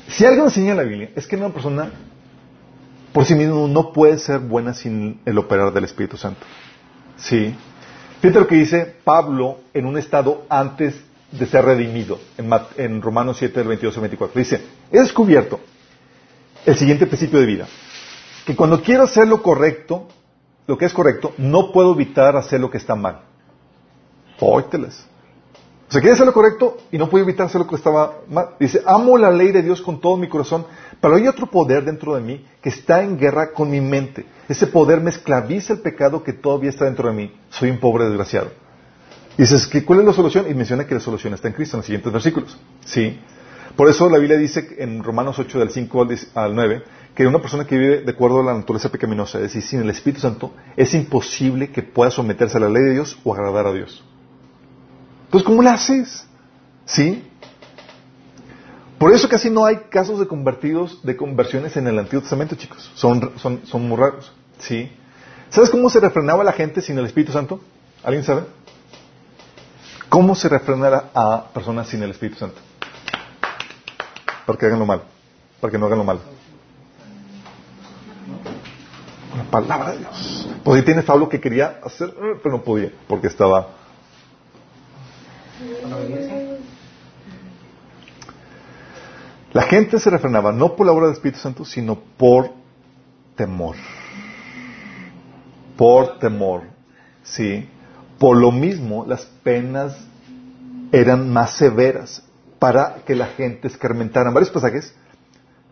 Si algo enseña la Biblia es que una persona por sí misma no puede ser buena sin el operar del Espíritu Santo. Sí. Fíjate lo que dice Pablo en un estado antes de ser redimido, en, Romanos 7, del 22 al 24. Dice, he descubierto el siguiente principio de vida, que cuando quiero hacer lo correcto, lo que es correcto, no puedo evitar hacer lo que está mal. Óyteles. Sea, quiere hacer lo correcto y no puede evitar hacer lo que estaba mal. Dice, amo la ley de Dios con todo mi corazón, pero hay otro poder dentro de mí que está en guerra con mi mente. Ese poder me esclaviza el pecado que todavía está dentro de mí. Soy un pobre desgraciado. Y dices, ¿qué, ¿cuál es la solución? Y menciona que la solución está en Cristo en los siguientes versículos. Sí. Por eso la Biblia dice en Romanos 8, del 5 al 10 al 9, que una persona que vive de acuerdo a la naturaleza pecaminosa, es decir, sin el Espíritu Santo, es imposible que pueda someterse a la ley de Dios o agradar a Dios. Entonces, ¿cómo la haces? ¿Sí? Por eso casi no hay casos de convertidos, de conversiones en el Antiguo Testamento, chicos. Son, son, son muy raros. ¿Sí? ¿Sabes cómo se refrenaba la gente sin el Espíritu Santo? ¿Alguien sabe? ¿Cómo se refrenara a personas sin el Espíritu Santo? Para que hagan lo malo. Para que no hagan lo malo. La palabra de Dios. Pues ahí tiene Pablo que quería hacer, pero no podía, porque estaba La gente se refrenaba no por la obra del Espíritu Santo, sino por temor. Por temor. Sí. Por lo mismo, las penas eran más severas para que la gente escarmentara. En varios pasajes,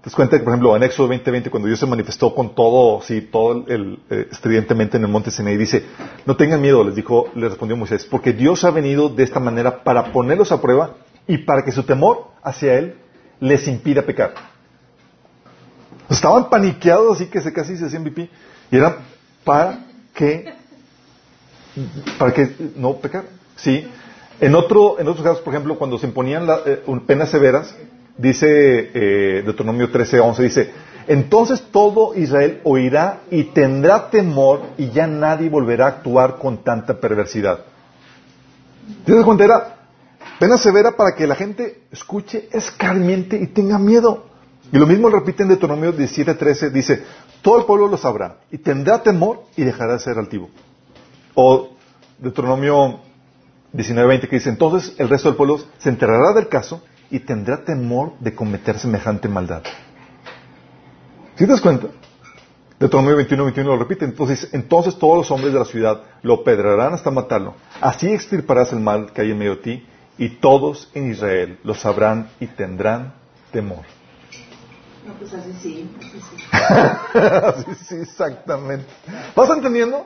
te das que, por ejemplo, en Éxodo 20:20, cuando Dios se manifestó con todo, sí, todo el, eh, estridentemente en el monte Sinaí, dice, no tengan miedo, les dijo, les respondió Moisés, porque Dios ha venido de esta manera para ponerlos a prueba y para que su temor hacia Él les impida pecar. Estaban paniqueados así que se casi se hacían pipí. Y era para que, para que no pecar. Sí. En otro, en otros casos, por ejemplo, cuando se imponían eh, penas severas, dice eh, Deuteronomio 13, 11, dice, entonces todo Israel oirá y tendrá temor y ya nadie volverá a actuar con tanta perversidad. ¿Te cuenta? Era pena severa para que la gente escuche, escarmiente y tenga miedo. Y lo mismo repite en Deuteronomio 17:13, dice, todo el pueblo lo sabrá y tendrá temor y dejará de ser altivo. O Deuteronomio 19:20 que dice, entonces el resto del pueblo se enterará del caso y tendrá temor de cometer semejante maldad. ¿Sí te das cuenta? Deuteronomio 21, 21 lo repite. Entonces, entonces todos los hombres de la ciudad lo pedrarán hasta matarlo. Así extirparás el mal que hay en medio de ti y todos en Israel lo sabrán y tendrán temor. No, pues así sí. así sí. exactamente. ¿Vas entendiendo?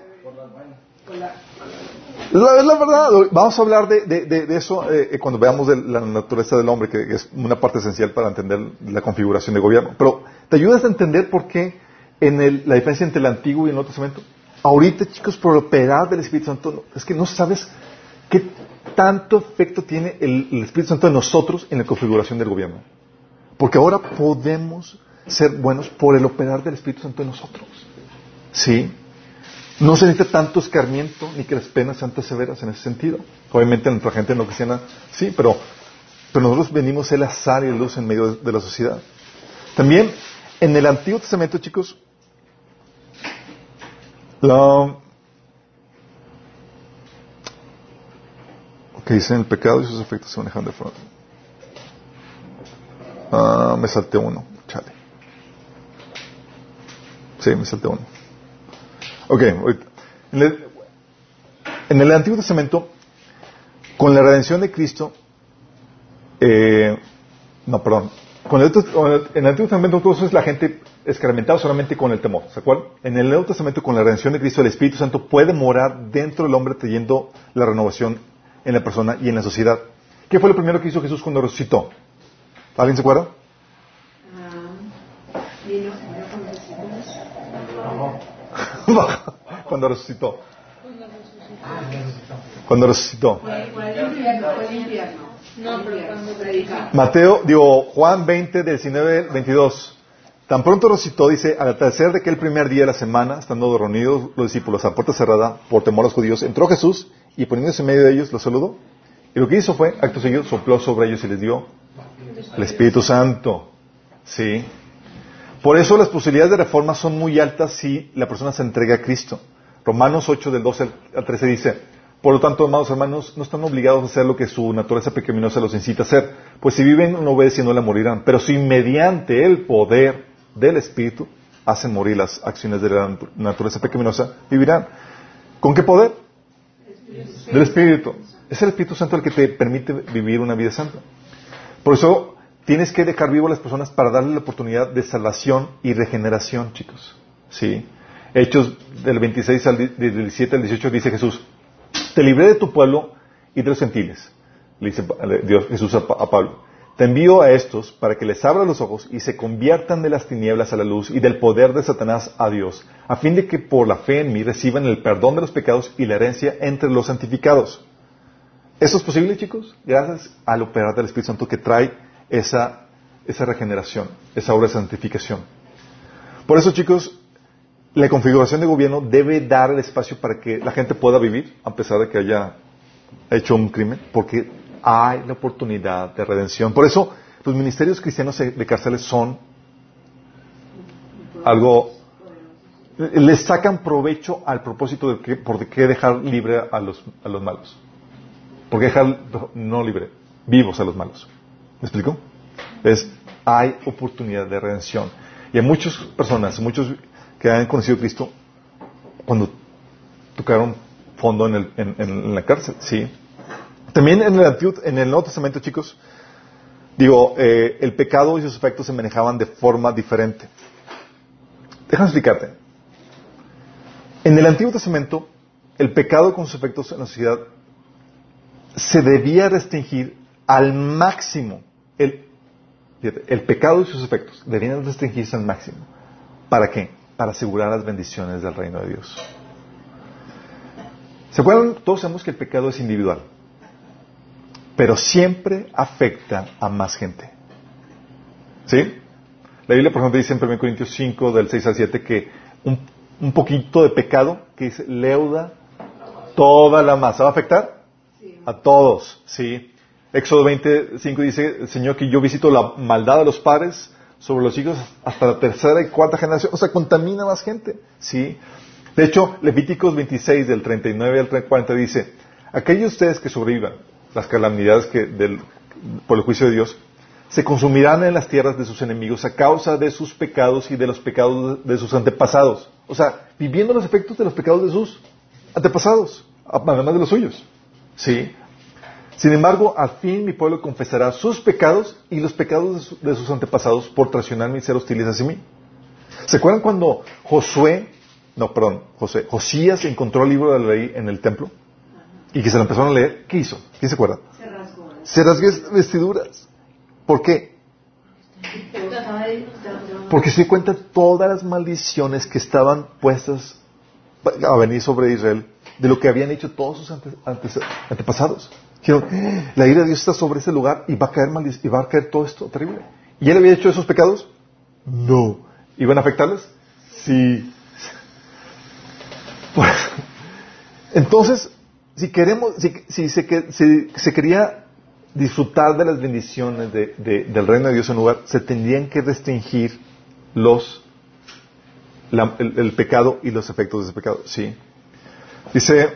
Es la, es la verdad. Vamos a hablar de, de- de- de eso eh, eh, cuando veamos de la naturaleza del hombre, que, es una parte esencial para entender la configuración de gobierno. Pero te ayudas a entender por qué en el- la diferencia entre el Antiguo y el Nuevo Testamento. Ahorita, chicos, por operar del Espíritu Santo, es que no sabes qué tanto efecto tiene el, Espíritu Santo en nosotros en la configuración del gobierno. Porque ahora podemos ser buenos por el operar del Espíritu Santo en nosotros. ¿Sí? No se necesita tanto escarmiento ni que las penas sean tan severas en ese sentido. Obviamente nuestra gente no cristiana sí, pero, pero nosotros venimos a ser la sal y la luz en medio de, de la sociedad. También en el Antiguo Testamento, chicos, la, que dicen el pecado y sus efectos se manejan de forma. Ah, me salté uno, chale. Sí, me salté uno. Ok. En el, en el Antiguo Testamento, con la redención de Cristo, eh, no, perdón, con el- en el Antiguo Testamento entonces la gente escarmentaba solamente con el temor, ¿se acuerdan? En el Nuevo Testamento, con la redención de Cristo, el Espíritu Santo puede morar dentro del hombre trayendo la renovación en la persona y en la sociedad. ¿Qué fue lo primero que hizo Jesús cuando resucitó? ¿Alguien se acuerda? Ah, cuando resucitó. Cuando resucitó. Mateo, digo, Juan 20, del 19 al 22. Tan pronto resucitó, dice, al atardecer de aquel primer día de la semana, estando reunidos los discípulos a puerta cerrada por temor a los judíos, entró Jesús y poniéndose en medio de ellos, los saludó. Y lo que hizo fue, acto seguido, sopló sobre ellos y les dio el Espíritu Santo. Sí. Por eso las posibilidades de reforma son muy altas si la persona se entrega a Cristo. Romanos 8 del 12 al- al 13 dice, Por lo tanto, amados hermanos, no están obligados a hacer lo que su naturaleza pecaminosa los incita a hacer, pues si viven no obedeciendo la morirán. Pero si mediante el poder del Espíritu hacen morir las acciones de la naturaleza pecaminosa, vivirán. ¿Con qué poder? Del Espíritu. Es el Espíritu Santo el que te permite vivir una vida santa. Por eso tienes que dejar vivo a las personas para darle la oportunidad de salvación y regeneración, chicos. ¿Sí? Hechos del 26 al del 17 al 18 dice Jesús, te libré de tu pueblo y de los gentiles, le dice Dios, Jesús a, a Pablo. Te envío a estos para que les abra los ojos y se conviertan de las tinieblas a la luz y del poder de Satanás a Dios, a fin de que por la fe en mí reciban el perdón de los pecados y la herencia entre los santificados. ¿Eso es posible, chicos? Gracias al operar del Espíritu Santo que trae esa, esa regeneración, esa obra de santificación. Por eso, chicos, la configuración de gobierno debe dar el espacio para que la gente pueda vivir, a pesar de que haya hecho un crimen, porque hay la oportunidad de redención. Por eso, los ministerios cristianos de cárceles son algo les sacan provecho al propósito de que, por qué dejar libre a los, a los malos. ¿Por qué dejar no libre, vivos a los malos? ¿Me explico? Es, hay oportunidad de redención. Y hay muchas personas, muchos que han conocido a Cristo cuando tocaron fondo en, el, en, en la cárcel, ¿sí? También en el, Antiguo, en el Nuevo Testamento, chicos, digo, eh, el pecado y sus efectos se manejaban de forma diferente. Déjame explicarte. En el Antiguo Testamento, el pecado con sus efectos en la sociedad se debía restringir al máximo. El, el pecado y sus efectos debían restringirse al máximo. ¿Para qué? Para asegurar las bendiciones del reino de Dios. ¿Se acuerdan? Todos sabemos que el pecado es individual, pero siempre afecta a más gente. ¿Sí? La Biblia, por ejemplo, dice en 1 Corintios 5, del 6 al 7, que un, un poquito de pecado que dice leuda toda la masa. ¿Va a afectar? A todos, ¿sí? Éxodo 25 dice, Señor, que yo visito la maldad de los padres sobre los hijos hasta la tercera y cuarta generación. O sea, contamina más gente, ¿sí? De hecho, Levíticos 26, del 39 al 40 dice, aquellos de ustedes que sobrevivan las calamidades que del, por el juicio de Dios, se consumirán en las tierras de sus enemigos a causa de sus pecados y de los pecados de sus antepasados. O sea, viviendo los efectos de los pecados de sus antepasados, además de los suyos. ¿Sí? Sin embargo, al fin mi pueblo confesará sus pecados y los pecados de, de sus antepasados por traicionarme y ser hostiles hacia mí. ¿Se acuerdan cuando Josué, no, perdón, José, Josías encontró el libro de la ley en el templo y que se lo empezaron a leer? ¿Qué hizo? ¿Quién se acuerda? Se rasgó. Se rasgó vestiduras. ¿Por qué? Porque se cuenta todas las maldiciones que estaban puestas a venir sobre Israel de lo que habían hecho todos sus ante, antepasados. Dijeron, la ira de Dios está sobre ese lugar y va a caer maldic y va a caer todo esto terrible. ¿Y él había hecho esos pecados? No. ¿Iban a afectarles? Sí. Entonces, si queremos, si, si, se, si se quería disfrutar de las bendiciones de, de, del reino de Dios en lugar, se tendrían que restringir los, el, pecado y los efectos de ese pecado. Sí. Dice,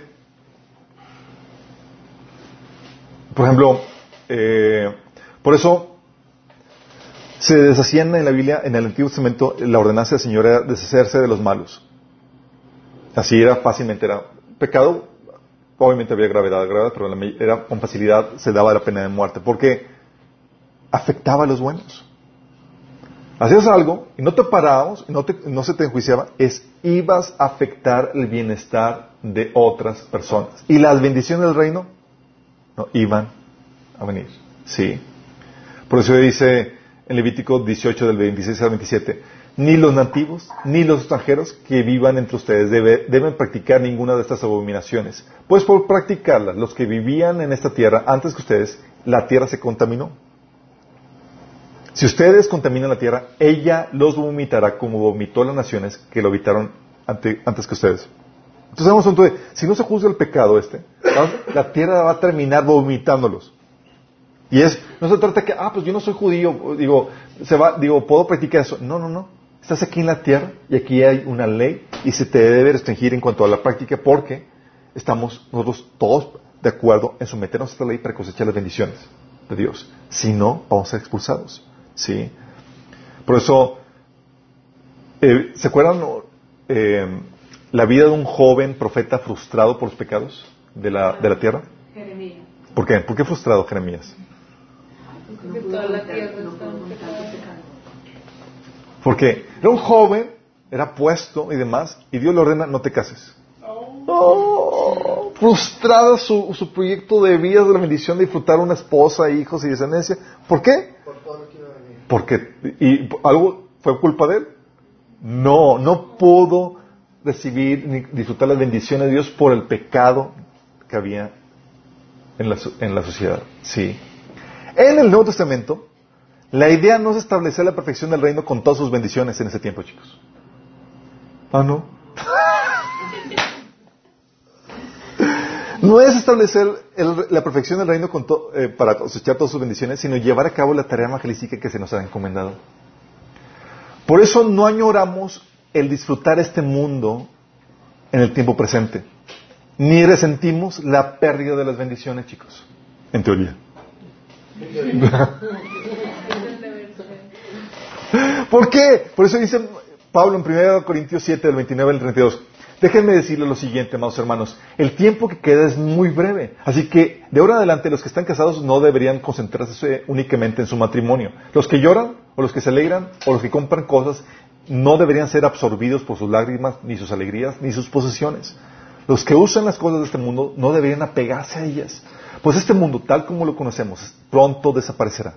por ejemplo, eh, por eso se deshacían en la Biblia, en el Antiguo Testamento, la ordenanza del Señor era deshacerse de los malos. Así era fácilmente, era pecado, obviamente había gravedad, gravedad, pero era con facilidad se daba la pena de muerte, porque afectaba a los buenos. Hacías algo y no te parábamos, y no, te, no se te enjuiciaba, es ibas a afectar el bienestar de otras personas. Y las bendiciones del reino no iban a venir. Sí. Por eso dice en Levítico 18 del 26 al 27, ni los nativos, ni los extranjeros que vivan entre ustedes debe, deben practicar ninguna de estas abominaciones. Pues por practicarlas, los que vivían en esta tierra antes que ustedes, la tierra se contaminó. Si ustedes contaminan la tierra, ella los vomitará como vomitó las naciones que lo habitaron ante, antes que ustedes. Entonces, vamos a un de, si no se juzga el pecado este, la tierra va a terminar vomitándolos. Y es, no se trata que, ah, pues yo no soy judío, digo, se va, digo, puedo practicar eso. No, no, no. Estás aquí en la tierra y aquí hay una ley y se te debe restringir en cuanto a la práctica porque estamos nosotros todos de acuerdo en someternos a esta ley para cosechar las bendiciones de Dios. Si no, vamos a ser expulsados. ¿Sí? Por eso, eh, ¿se acuerdan eh, la vida de un joven profeta frustrado por los pecados de la, de la tierra? Jeremías. ¿Por qué? ¿Por qué frustrado Jeremías? Porque toda la tierra está pudo en contar pecado. el pecado. Porque era un joven, era puesto y demás, y Dios le ordena, no te cases. Oh, frustrada su, su proyecto de vida, de la bendición de disfrutar una esposa, hijos y descendencia. ¿Por qué? Porque, ¿y algo fue culpa de él? No, no pudo recibir ni disfrutar las bendiciones de Dios por el pecado que había en la, en la sociedad. Sí. En el Nuevo Testamento, la idea no es establecer la perfección del reino con todas sus bendiciones en ese tiempo, chicos. Ah, no. No es establecer la perfección del reino con eh, para cosechar todas sus bendiciones, sino llevar a cabo la tarea evangelística que se nos ha encomendado. Por eso no añoramos el disfrutar este mundo en el tiempo presente, ni resentimos la pérdida de las bendiciones, chicos, en teoría. ¿Por qué? Por eso dice Pablo en 1 Corintios 7, del 29 al 32. Déjenme decirle lo siguiente, amados hermanos. El tiempo que queda es muy breve. Así que, de ahora adelante, los que están casados no deberían concentrarse únicamente en su matrimonio. Los que lloran, o los que se alegran, o los que compran cosas, no deberían ser absorbidos por sus lágrimas, ni sus alegrías, ni sus posesiones. Los que usan las cosas de este mundo no deberían apegarse a ellas. Pues este mundo, tal como lo conocemos, pronto desaparecerá.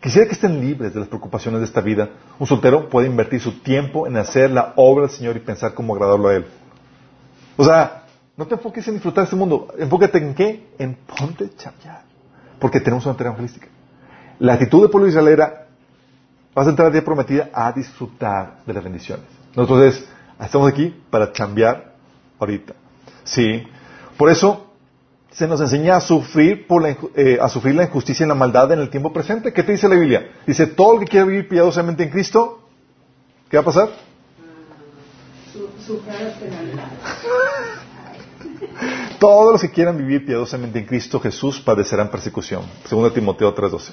Quisiera que estén libres de las preocupaciones de esta vida. Un soltero puede invertir su tiempo en hacer la obra del Señor y pensar cómo agradarlo a Él. O sea, no te enfoques en disfrutar este mundo. Enfócate en qué? En ponte chambear. Porque tenemos una tarea evangelística. La actitud del pueblo de Israel era, vas a entrar a día prometida a disfrutar de las bendiciones. Nosotros es, estamos aquí para chambear ahorita. Sí. Por eso, se nos enseña a sufrir, por la, eh, a sufrir la injusticia y la maldad en el tiempo presente. ¿Qué te dice la Biblia? Dice, todo el que quiere vivir piadosamente en Cristo, ¿qué va a pasar? Todos los que quieran vivir piadosamente en Cristo Jesús padecerán persecución. Según Timoteo 3.12.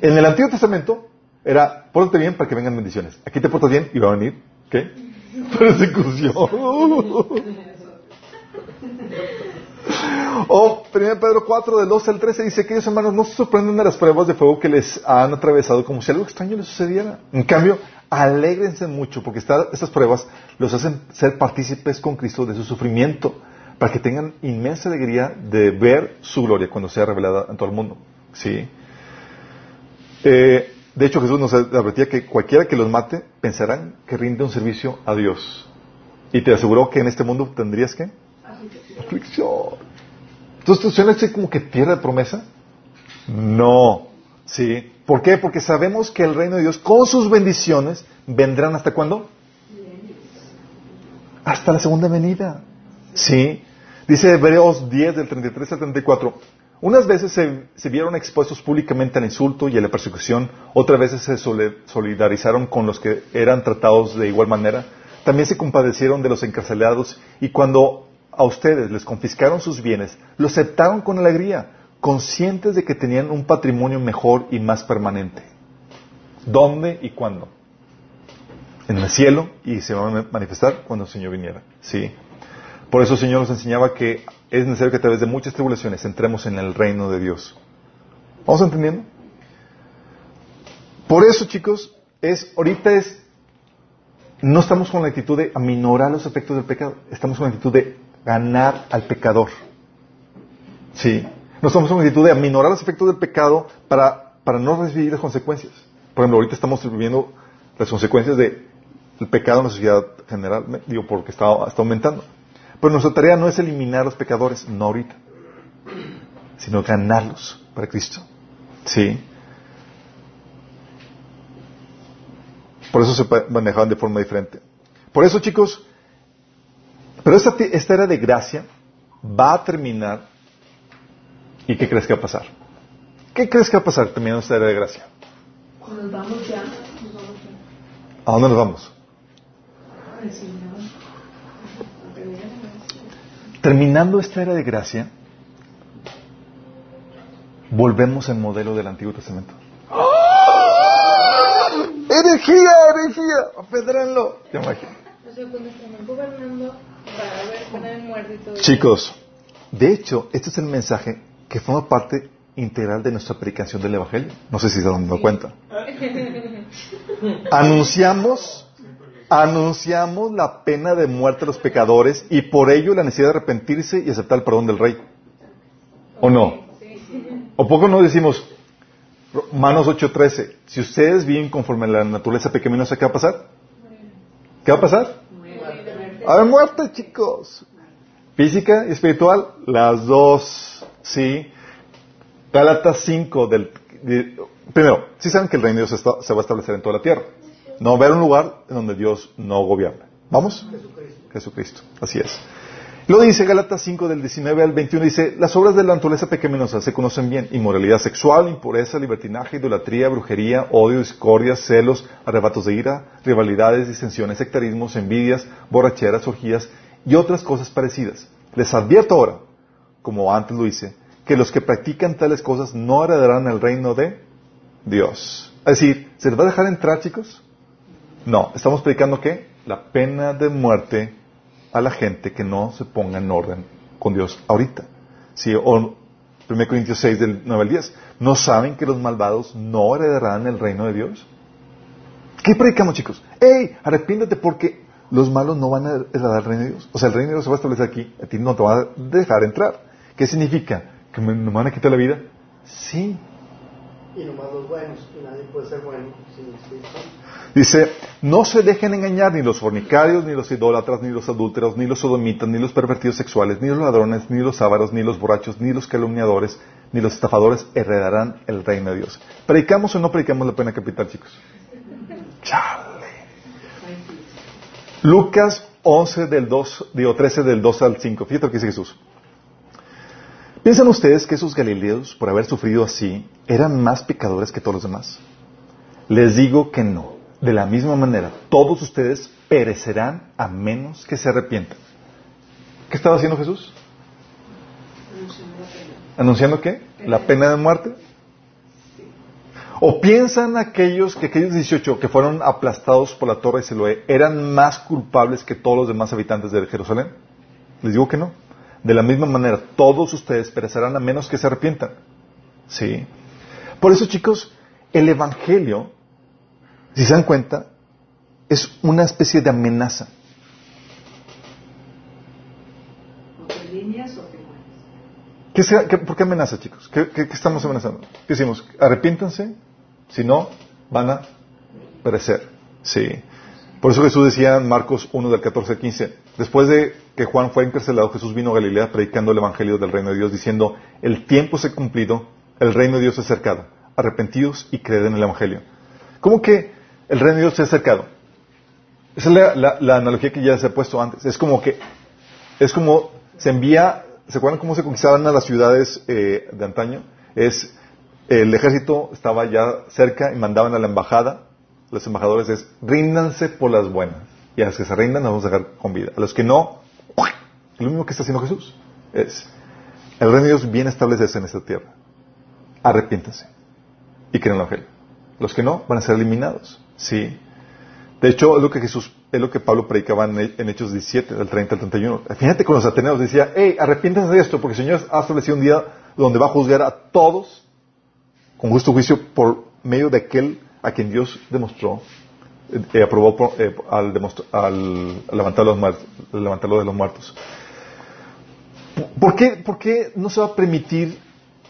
En el Antiguo Testamento era, pórtate bien para que vengan bendiciones. Aquí te portas bien y va a venir, ¿qué? Persecución. O 1 Pedro 4, del 12 al 13 dice, aquellos hermanos no se sorprenden de las pruebas de fuego que les han atravesado como si algo extraño les sucediera. En cambio, alégrense mucho porque esta- estas pruebas los hacen ser partícipes con Cristo de su sufrimiento para que tengan inmensa alegría de ver su gloria cuando sea revelada en todo el mundo. ¿Sí? Eh, de hecho, Jesús nos advertía que cualquiera que los mate pensarán que rinde un servicio a Dios. Y te aseguró que en este mundo tendrías que aflicción. Entonces, ¿tú suena así como que pierde promesa? No. ¿Sí? ¿Por qué? Porque sabemos que el reino de Dios, con sus bendiciones, vendrán hasta cuándo? Hasta la segunda venida. ¿Sí? Dice Hebreos 10, del 33 al 34. Unas veces se, se vieron expuestos públicamente al insulto y a la persecución, otras veces se solidarizaron con los que eran tratados de igual manera. También se compadecieron de los encarcelados y cuando a ustedes les confiscaron sus bienes, lo aceptaron con alegría, conscientes de que tenían un patrimonio mejor y más permanente. ¿Dónde y cuándo? En el cielo y se va a manifestar cuando el Señor viniera. Sí. Por eso el Señor nos enseñaba que es necesario que a través de muchas tribulaciones entremos en el reino de Dios. ¿Vamos entendiendo? Por eso, chicos, es ahorita es no estamos con la actitud de aminorar los efectos del pecado, estamos con la actitud de ganar al pecador. Sí. No estamos con la actitud de aminorar los efectos del pecado para, para no recibir las consecuencias. Por ejemplo, ahorita estamos viviendo las consecuencias del pecado en la sociedad general, digo, porque está, está aumentando. Pero nuestra tarea no es eliminar a los pecadores, no ahorita, sino ganarlos para Cristo. Sí. Por eso se manejaban de forma diferente. Por eso, chicos, pero esta, esta era de gracia va a terminar. ¿Y qué crees que va a pasar? ¿Qué crees que va a pasar terminando esta era de gracia? Nos vamos ya. Nos vamos ya. ¿A dónde nos vamos? Terminando esta era de gracia, volvemos al modelo del Antiguo Testamento. ¡Energía, energía! ¡Apedrenlo! ¿Te imaginas? O sea, cuando estamos gobernando Chicos, de hecho, este es el mensaje que forma parte integral de nuestra predicación del Evangelio. No sé si se han dado cuenta. Anunciamos, anunciamos la pena de muerte a los pecadores y por ello la necesidad de arrepentirse y aceptar el perdón del Rey. ¿O no? ¿O poco no decimos, Manos 8:13, si ustedes viven conforme a la naturaleza pecaminosa, ¿qué va a pasar? ¿Qué va a pasar? A ver, muerte, chicos. Física y espiritual, las dos, ¿sí? Gálatas 5 del... de- primero, sí saben que el reino de Dios está- se va a establecer en toda la tierra. No va a haber un lugar en donde Dios no gobierna. ¿Vamos? Jesucristo. Así es. Lo dice Gálatas 5 del 19 al 21, dice, las obras de la naturaleza pecaminosa se conocen bien, inmoralidad sexual, impureza, libertinaje, idolatría, brujería, odio, discordia, celos, arrebatos de ira, rivalidades, disensiones, sectarismos, envidias, borracheras, orgías y otras cosas parecidas. Les advierto ahora, como antes lo hice, que los que practican tales cosas no heredarán el reino de Dios. Es decir, ¿se les va a dejar entrar, chicos? No, estamos predicando que la pena de muerte a la gente que no se ponga en orden con Dios ahorita. Sí, o 1 Corintios 6 del 9 al 10. ¿No saben que los malvados no heredarán el reino de Dios? ¿Qué predicamos, chicos? ¡Ey! Arrepiéntate porque los malos no van a heredar el reino de Dios. O sea, el reino de Dios se va a establecer aquí, a ti no te va a dejar entrar. ¿Qué significa? ¿Que me, me van a quitar la vida? Sí, Y nomás los buenos, y nadie puede ser bueno sin. Dice, no se dejen engañar ni los fornicarios, ni los idólatras, ni los adúlteros, ni los sodomitas, ni los pervertidos sexuales, ni los ladrones, ni los ávaros, ni los borrachos, ni los calumniadores, ni los estafadores heredarán el reino de Dios. ¿Predicamos o no predicamos la pena capital, chicos? Chale. Lucas 11 del 2, digo 13 del 2 al 5. Fíjate lo que dice Jesús. ¿Piensan ustedes que esos galileos, por haber sufrido así, eran más pecadores que todos los demás? Les digo que no. De la misma manera, todos ustedes perecerán a menos que se arrepientan. ¿Qué estaba haciendo Jesús? ¿Anunciando qué? ¿La pena de muerte? ¿O piensan aquellos que aquellos 18 que fueron aplastados por la torre de Siloé eran más culpables que todos los demás habitantes de Jerusalén? Les digo que no. De la misma manera, todos ustedes perecerán a menos que se arrepientan. Sí. Por eso, chicos, el Evangelio, si se dan cuenta, es una especie de amenaza. ¿Qué sea- qué- ¿Por qué amenaza, chicos? ¿Qué, qué- qué estamos amenazando? ¿Qué decimos? Arrepiéntanse, si no, van a perecer. Sí. Por eso Jesús decía en Marcos 1 del 14 al 15, después de que Juan fue encarcelado, Jesús vino a Galilea predicando el Evangelio del reino de Dios, diciendo, el tiempo se ha cumplido, el reino de Dios se ha acercado, arrepentidos y creed en el Evangelio. ¿Cómo que el reino de Dios se ha acercado? Esa es la, analogía que ya se ha puesto antes. Es como que, es como se envía, ¿se acuerdan cómo se conquistaban a las ciudades eh, de antaño? Es, el ejército estaba ya cerca y mandaban a la embajada, los embajadores es, ríndanse por las buenas. Y a los que se rindan nos vamos a dejar con vida. A los que no, lo mismo que está haciendo Jesús. Es, el reino de Dios viene a establecerse en esta tierra. Arrepiéntanse y creen en el Evangelio. Los que no van a ser eliminados. Sí. De hecho, es lo que Jesús, es lo que Pablo predicaba en, en Hechos 17, del 30 al 31. Fíjate con los ateneos decía, hey, arrepiéntanse de esto, porque el Señor ha establecido un día donde va a juzgar a todos con justo juicio por medio de aquel a quien Dios demostró, eh, aprobó por- eh, al, al levantar los muertos, al levantarlo de los muertos. ¿Por qué, por qué no se va a permitir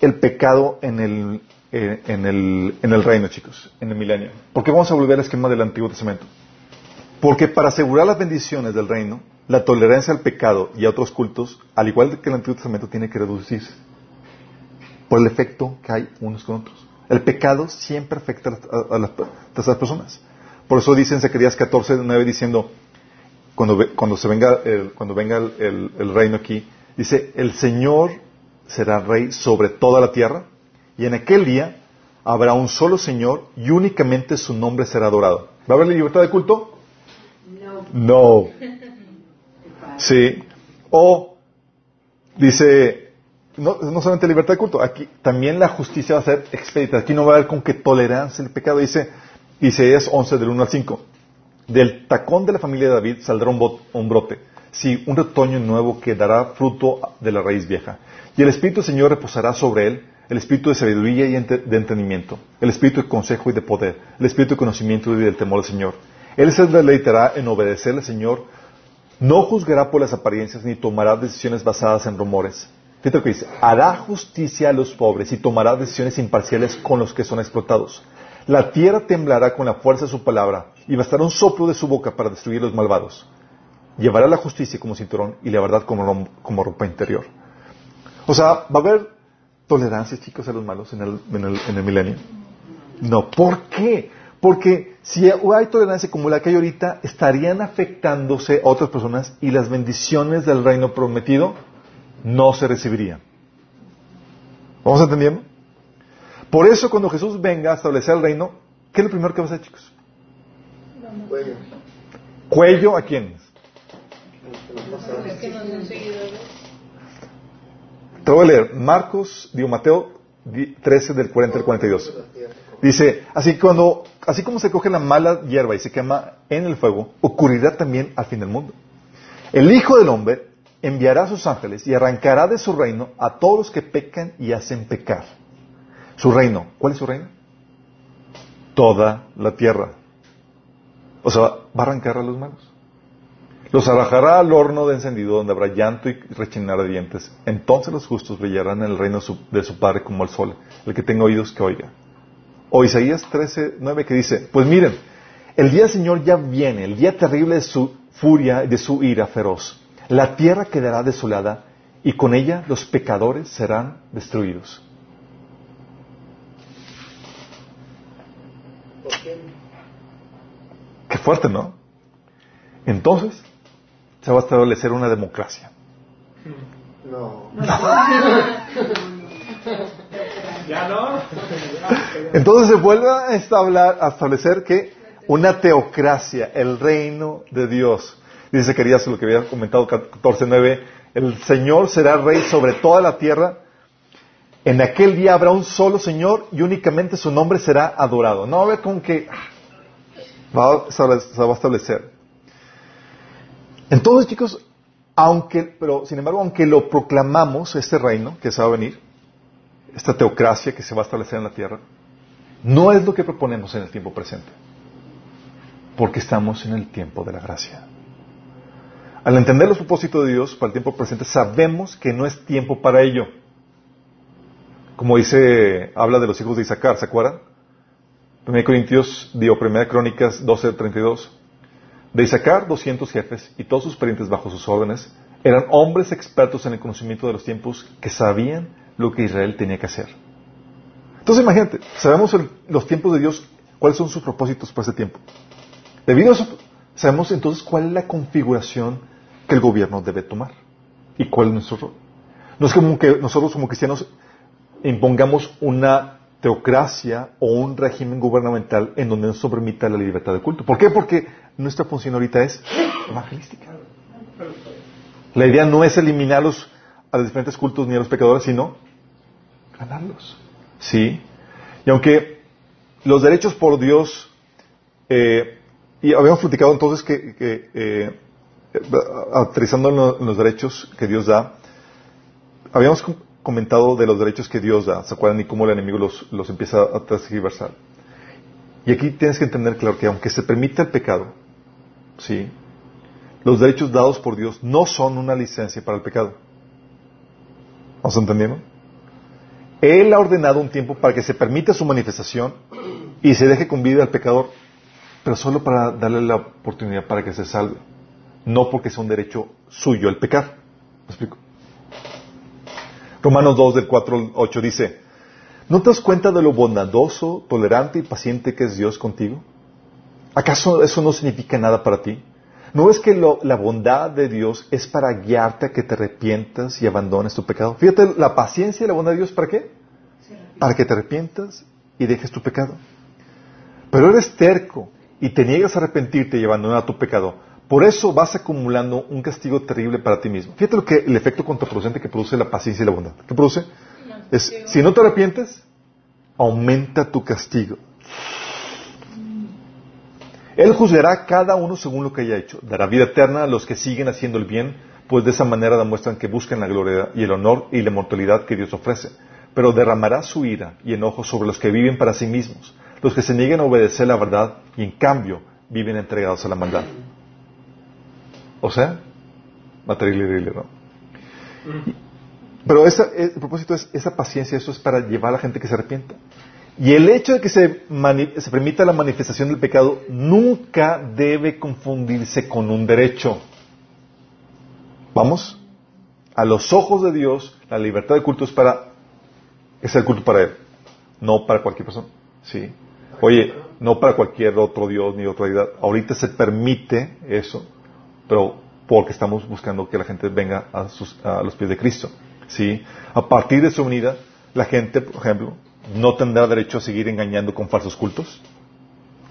el pecado en el, eh, en, el, en el reino, chicos, en el milenio? ¿Por qué vamos a volver al esquema del Antiguo Testamento? Porque para asegurar las bendiciones del reino, la tolerancia al pecado y a otros cultos, al igual que el Antiguo Testamento, tiene que reducirse por el efecto que hay unos con otros. El pecado siempre afecta a, las- a personas. Por eso dice en Zacarías 14, 9, diciendo, cuando, cuando, se venga, el, cuando venga el, el- el reino aquí, dice, el Señor será rey sobre toda la tierra, y en aquel día habrá un solo Señor y únicamente su nombre será adorado. ¿Va a haber libertad de culto? No. No. Sí. O dice, no, solamente libertad de culto, aquí también la justicia va a ser expedita. Aquí no va a haber con que tolerancia el pecado. Dice Isaías 11 del 1 al 5. Del tacón de la familia de David saldrá un, brote. Sí, un retoño nuevo que dará fruto de la raíz vieja. Y el Espíritu del Señor reposará sobre él, el Espíritu de sabiduría y de entendimiento, el Espíritu de consejo y de poder, el Espíritu de conocimiento y del temor del Señor. Él se deleitará en obedecerle al Señor, no juzgará por las apariencias ni tomará decisiones basadas en rumores. Lo que dice, hará justicia a los pobres y tomará decisiones imparciales con los que son explotados. La tierra temblará con la fuerza de su palabra y bastará un soplo de su boca para destruir los malvados. Llevará la justicia como cinturón y la verdad como, como ropa interior. O sea, ¿va a haber tolerancia, chicos, a los malos en el, en el, en el milenio? No. ¿Por qué? Porque si hay tolerancia como la que hay ahorita, estarían afectándose a otras personas y las bendiciones del reino prometido no se recibirían. ¿Vamos entendiendo? Por eso cuando Jesús venga a establecer el reino, ¿qué es lo primero que va a hacer, chicos? Cuello. Cuello a quiénes? Te voy a leer Marcos, digo Mateo di- 13 del 40 al 42. La tierra. Dice, así, cuando, así como se coge la mala hierba y se quema en el fuego, ocurrirá también al fin del mundo. El Hijo del Hombre enviará a sus ángeles y arrancará de su reino a todos los que pecan y hacen pecar. Su reino, ¿cuál es su reino? Toda la tierra. O sea, va a arrancar a los malos. Los arrojará al horno de encendido donde habrá llanto y rechinar de dientes. Entonces los justos brillarán en el reino de su, Padre como el sol. El que tenga oídos que oiga. O Isaías 13, 9 que dice, pues miren, el día del Señor ya viene, el día terrible de su furia y de su ira feroz. La tierra quedará desolada y con ella los pecadores serán destruidos. ¿Por qué? Qué fuerte, ¿no? Entonces se va a establecer una democracia. No. ¿Ya no? Entonces se vuelve a, establar- a establecer que una teocracia, el reino de Dios. Dice Zacarías lo que había comentado 14.9, el Señor será rey sobre toda la tierra. En aquel día habrá un solo Señor y únicamente su nombre será adorado. No haber con que se va a establecer. Entonces, chicos, aunque, pero sin embargo, aunque lo proclamamos, este reino que se va a venir, esta teocracia que se va a establecer en la tierra, no es lo que proponemos en el tiempo presente, porque estamos en el tiempo de la gracia. Al entender los propósitos de Dios para el tiempo presente, sabemos que no es tiempo para ello. Como dice, habla de los hijos de Isaacar, ¿se acuerdan? 1 Corintios, digo, 1 Crónicas 12, 32. De Isaacar, 200 jefes y todos sus parientes bajo sus órdenes eran hombres expertos en el conocimiento de los tiempos que sabían lo que Israel tenía que hacer. Entonces imagínate, sabemos los tiempos de Dios, cuáles son sus propósitos para ese tiempo. Debido a eso, sabemos entonces cuál es la configuración que el gobierno debe tomar y cuál es nuestro rol. No es como que nosotros como cristianos impongamos una teocracia o un régimen gubernamental en donde no se permita la libertad de culto. ¿Por qué? Porque nuestra función ahorita es evangelística. La idea no es eliminarlos a los diferentes cultos ni a los pecadores, sino ganarlos. ¿Sí? Y aunque los derechos por Dios, eh, y habíamos platicado entonces que, que, eh, aterrizando en, lo- en los derechos que Dios da, habíamos com- comentado de los derechos que Dios da, ¿se acuerdan? Y cómo el enemigo los, los empieza a transgiversar. Y aquí tienes que entender, claro, que aunque se permita el pecado, ¿sí? Los derechos dados por Dios no son una licencia para el pecado. ¿Vamos entendiendo? Él ha ordenado un tiempo para que se permita su manifestación y se deje con vida al pecador, pero solo para darle la oportunidad para que se salve, no porque sea un derecho suyo el pecar. ¿Me explico? Romanos 2 del 4 al 8 dice, ¿no te das cuenta de lo bondadoso, tolerante y paciente que es Dios contigo? ¿Acaso eso no significa nada para ti? ¿No ves que lo- la bondad de Dios es para guiarte a que te arrepientas y abandones tu pecado? Fíjate, la paciencia y la bondad de Dios, ¿para qué? Para que te arrepientas y dejes tu pecado. Pero eres terco y te niegas a arrepentirte y abandonar tu pecado. Por eso vas acumulando un castigo terrible para ti mismo. Fíjate lo que el efecto contraproducente que produce la paciencia y la bondad. ¿Qué produce? Es, si no te arrepientes, aumenta tu castigo. Él juzgará a cada uno según lo que haya hecho. Dará vida eterna a los que siguen haciendo el bien, pues de esa manera demuestran que buscan la gloria y el honor y la inmortalidad que Dios ofrece. Pero derramará su ira y enojo sobre los que viven para sí mismos, los que se niegan a obedecer la verdad y en cambio viven entregados a la maldad. O sea, material ¿no? Pero esa, el propósito es esa paciencia, eso es para llevar a la gente que se arrepienta. Y el hecho de que se, se permita la manifestación del pecado nunca debe confundirse con un derecho. Vamos, a los ojos de Dios, la libertad de culto es para, es el culto para Él, no para cualquier persona. Sí. Oye, no para cualquier otro Dios ni otra deidad. Ahorita se permite eso, pero porque estamos buscando que la gente venga a, sus, a los pies de Cristo. ¿sí? A partir de su venida, la gente, por ejemplo, no tendrá derecho a seguir engañando con falsos cultos,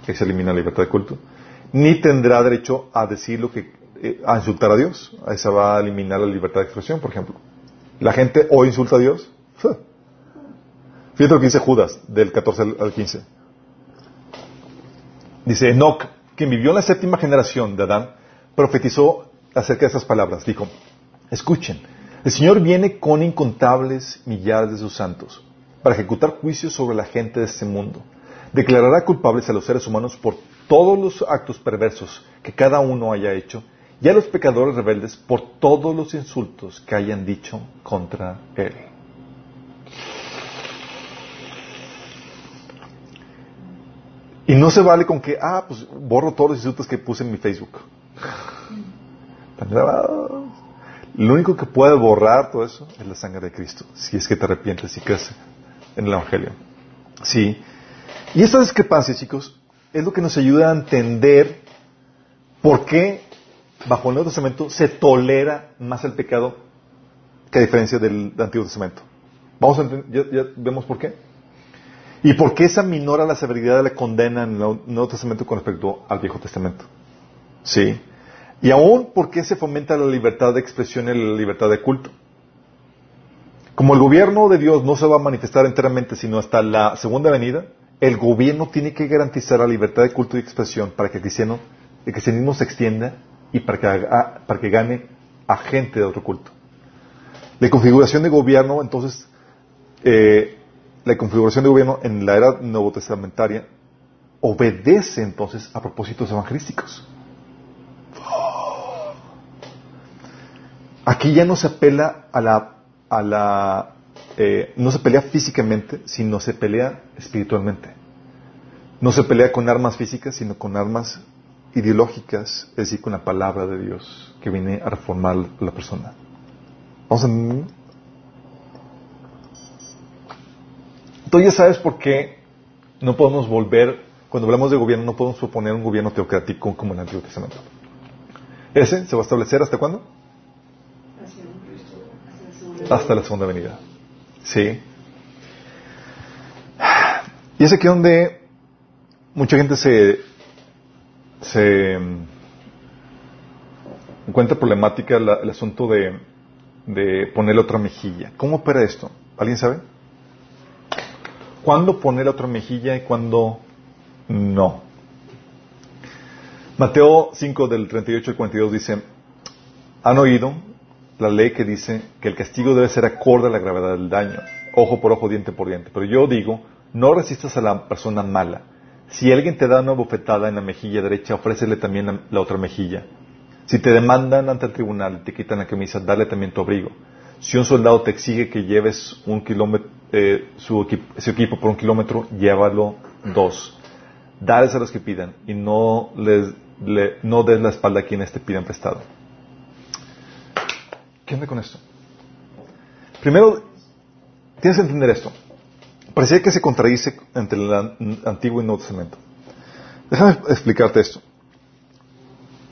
que se elimina la libertad de culto, ni tendrá derecho a decir lo que, eh, a insultar a Dios. Esa va a eliminar la libertad de expresión, por ejemplo. La gente hoy insulta a Dios. Fíjate lo que dice Judas, del 14 al 15. Dice Enoch, quien vivió en la séptima generación de Adán, profetizó acerca de esas palabras. Dijo, escuchen, el Señor viene con incontables millares de sus santos para ejecutar juicios sobre la gente de este mundo. Declarará culpables a los seres humanos por todos los actos perversos que cada uno haya hecho y a los pecadores rebeldes por todos los insultos que hayan dicho contra Él. Y no se vale con que, ah, pues borro todos los insultos que puse en mi Facebook. Lo único que puede borrar todo eso es la sangre de Cristo, si es que te arrepientes y crees en el Evangelio. Sí. Y esta discrepancia, chicos, es lo que nos ayuda a entender por qué bajo el Nuevo Testamento se tolera más el pecado que a diferencia del Antiguo Testamento. Vamos a ya, ya vemos por qué. ¿Y por qué esa minora la severidad de la condena en el Nuevo Testamento con respecto al Viejo Testamento? Sí. Y aún por qué se fomenta la libertad de expresión y la libertad de culto. Como el gobierno de Dios no se va a manifestar enteramente sino hasta la segunda venida, el gobierno tiene que garantizar la libertad de culto y expresión para que el, cristiano, el cristianismo se extienda y para que, para que gane a gente de otro culto. La configuración de gobierno, entonces, eh, la configuración de gobierno en la era nuevo testamentaria obedece entonces a propósitos evangelísticos. Aquí ya no se apela a la, a la eh, no se pelea físicamente, sino se pelea espiritualmente. No se pelea con armas físicas, sino con armas ideológicas, es decir, con la palabra de Dios que viene a reformar la persona. Vamos a... Entonces ya sabes por qué no podemos volver, cuando hablamos de gobierno, no podemos proponer un gobierno teocrático como el Antiguo Testamento. Ese se va a establecer hasta cuándo? Hasta la segunda venida. Sí. Y es aquí donde mucha gente se, se mm, encuentra problemática el asunto de, de ponerle otra mejilla. ¿Cómo opera esto? ¿Alguien sabe? ¿Cuándo poner otra mejilla y cuándo no? Mateo 5 del 38 al 42 dice, han oído la ley que dice que el castigo debe ser acorde a la gravedad del daño, ojo por ojo, diente por diente. Pero yo digo, no resistas a la persona mala. Si alguien te da una bofetada en la mejilla derecha, ofrécele también la, otra mejilla. Si te demandan ante el tribunal y te quitan la camisa, dale también tu abrigo. Si un soldado te exige que lleves un kilómetro, eh, su, equipo, por un kilómetro, llévalo dos. Dales a los que pidan y no, les, no des la espalda a quienes te pidan prestado. ¿Qué onda con esto? Primero, tienes que entender esto. Parecía que se contradice entre el Antiguo y Nuevo Testamento. Déjame explicarte esto.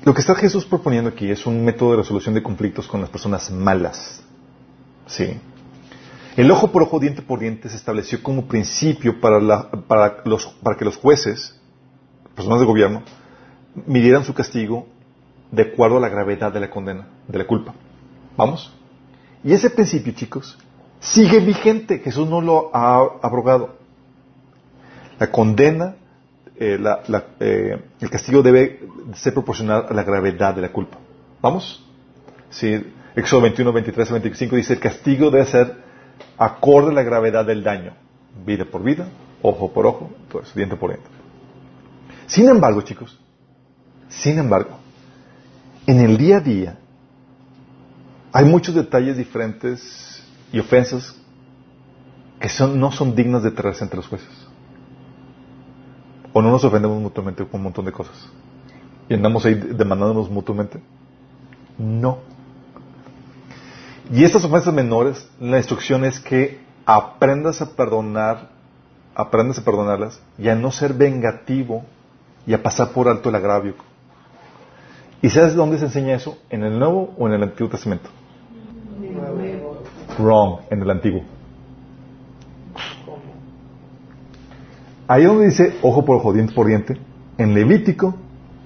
Lo que está Jesús proponiendo aquí es un método de resolución de conflictos con las personas malas. Sí. El ojo por ojo, diente por diente se estableció como principio para, para, los, para que los jueces, personas de gobierno, midieran su castigo de acuerdo a la gravedad de la condena, de la culpa. ¿Vamos? Y ese principio, chicos, sigue vigente. Jesús no lo ha abrogado. La condena, eh, la- la- eh, el castigo debe ser proporcional a la gravedad de la culpa. ¿Vamos? Sí, Éxodo 21, 23 a 25 dice, el castigo debe ser acorde a la gravedad del daño. Vida por vida, ojo por ojo, todo diente por diente. Sin embargo, chicos, sin embargo, en el día a día hay muchos detalles diferentes y ofensas que son, no son dignas de traerse entre los jueces. O no nos ofendemos mutuamente con un montón de cosas. Y andamos ahí demandándonos mutuamente. No. Y estas ofensas menores, la instrucción es que aprendas a perdonar, aprendas a perdonarlas y a no ser vengativo y a pasar por alto el agravio. ¿Y sabes dónde se enseña eso? ¿En el Nuevo o en el Antiguo Testamento? Wrong, en el Antiguo. Ahí donde dice ojo por ojo, diente por diente, en Levítico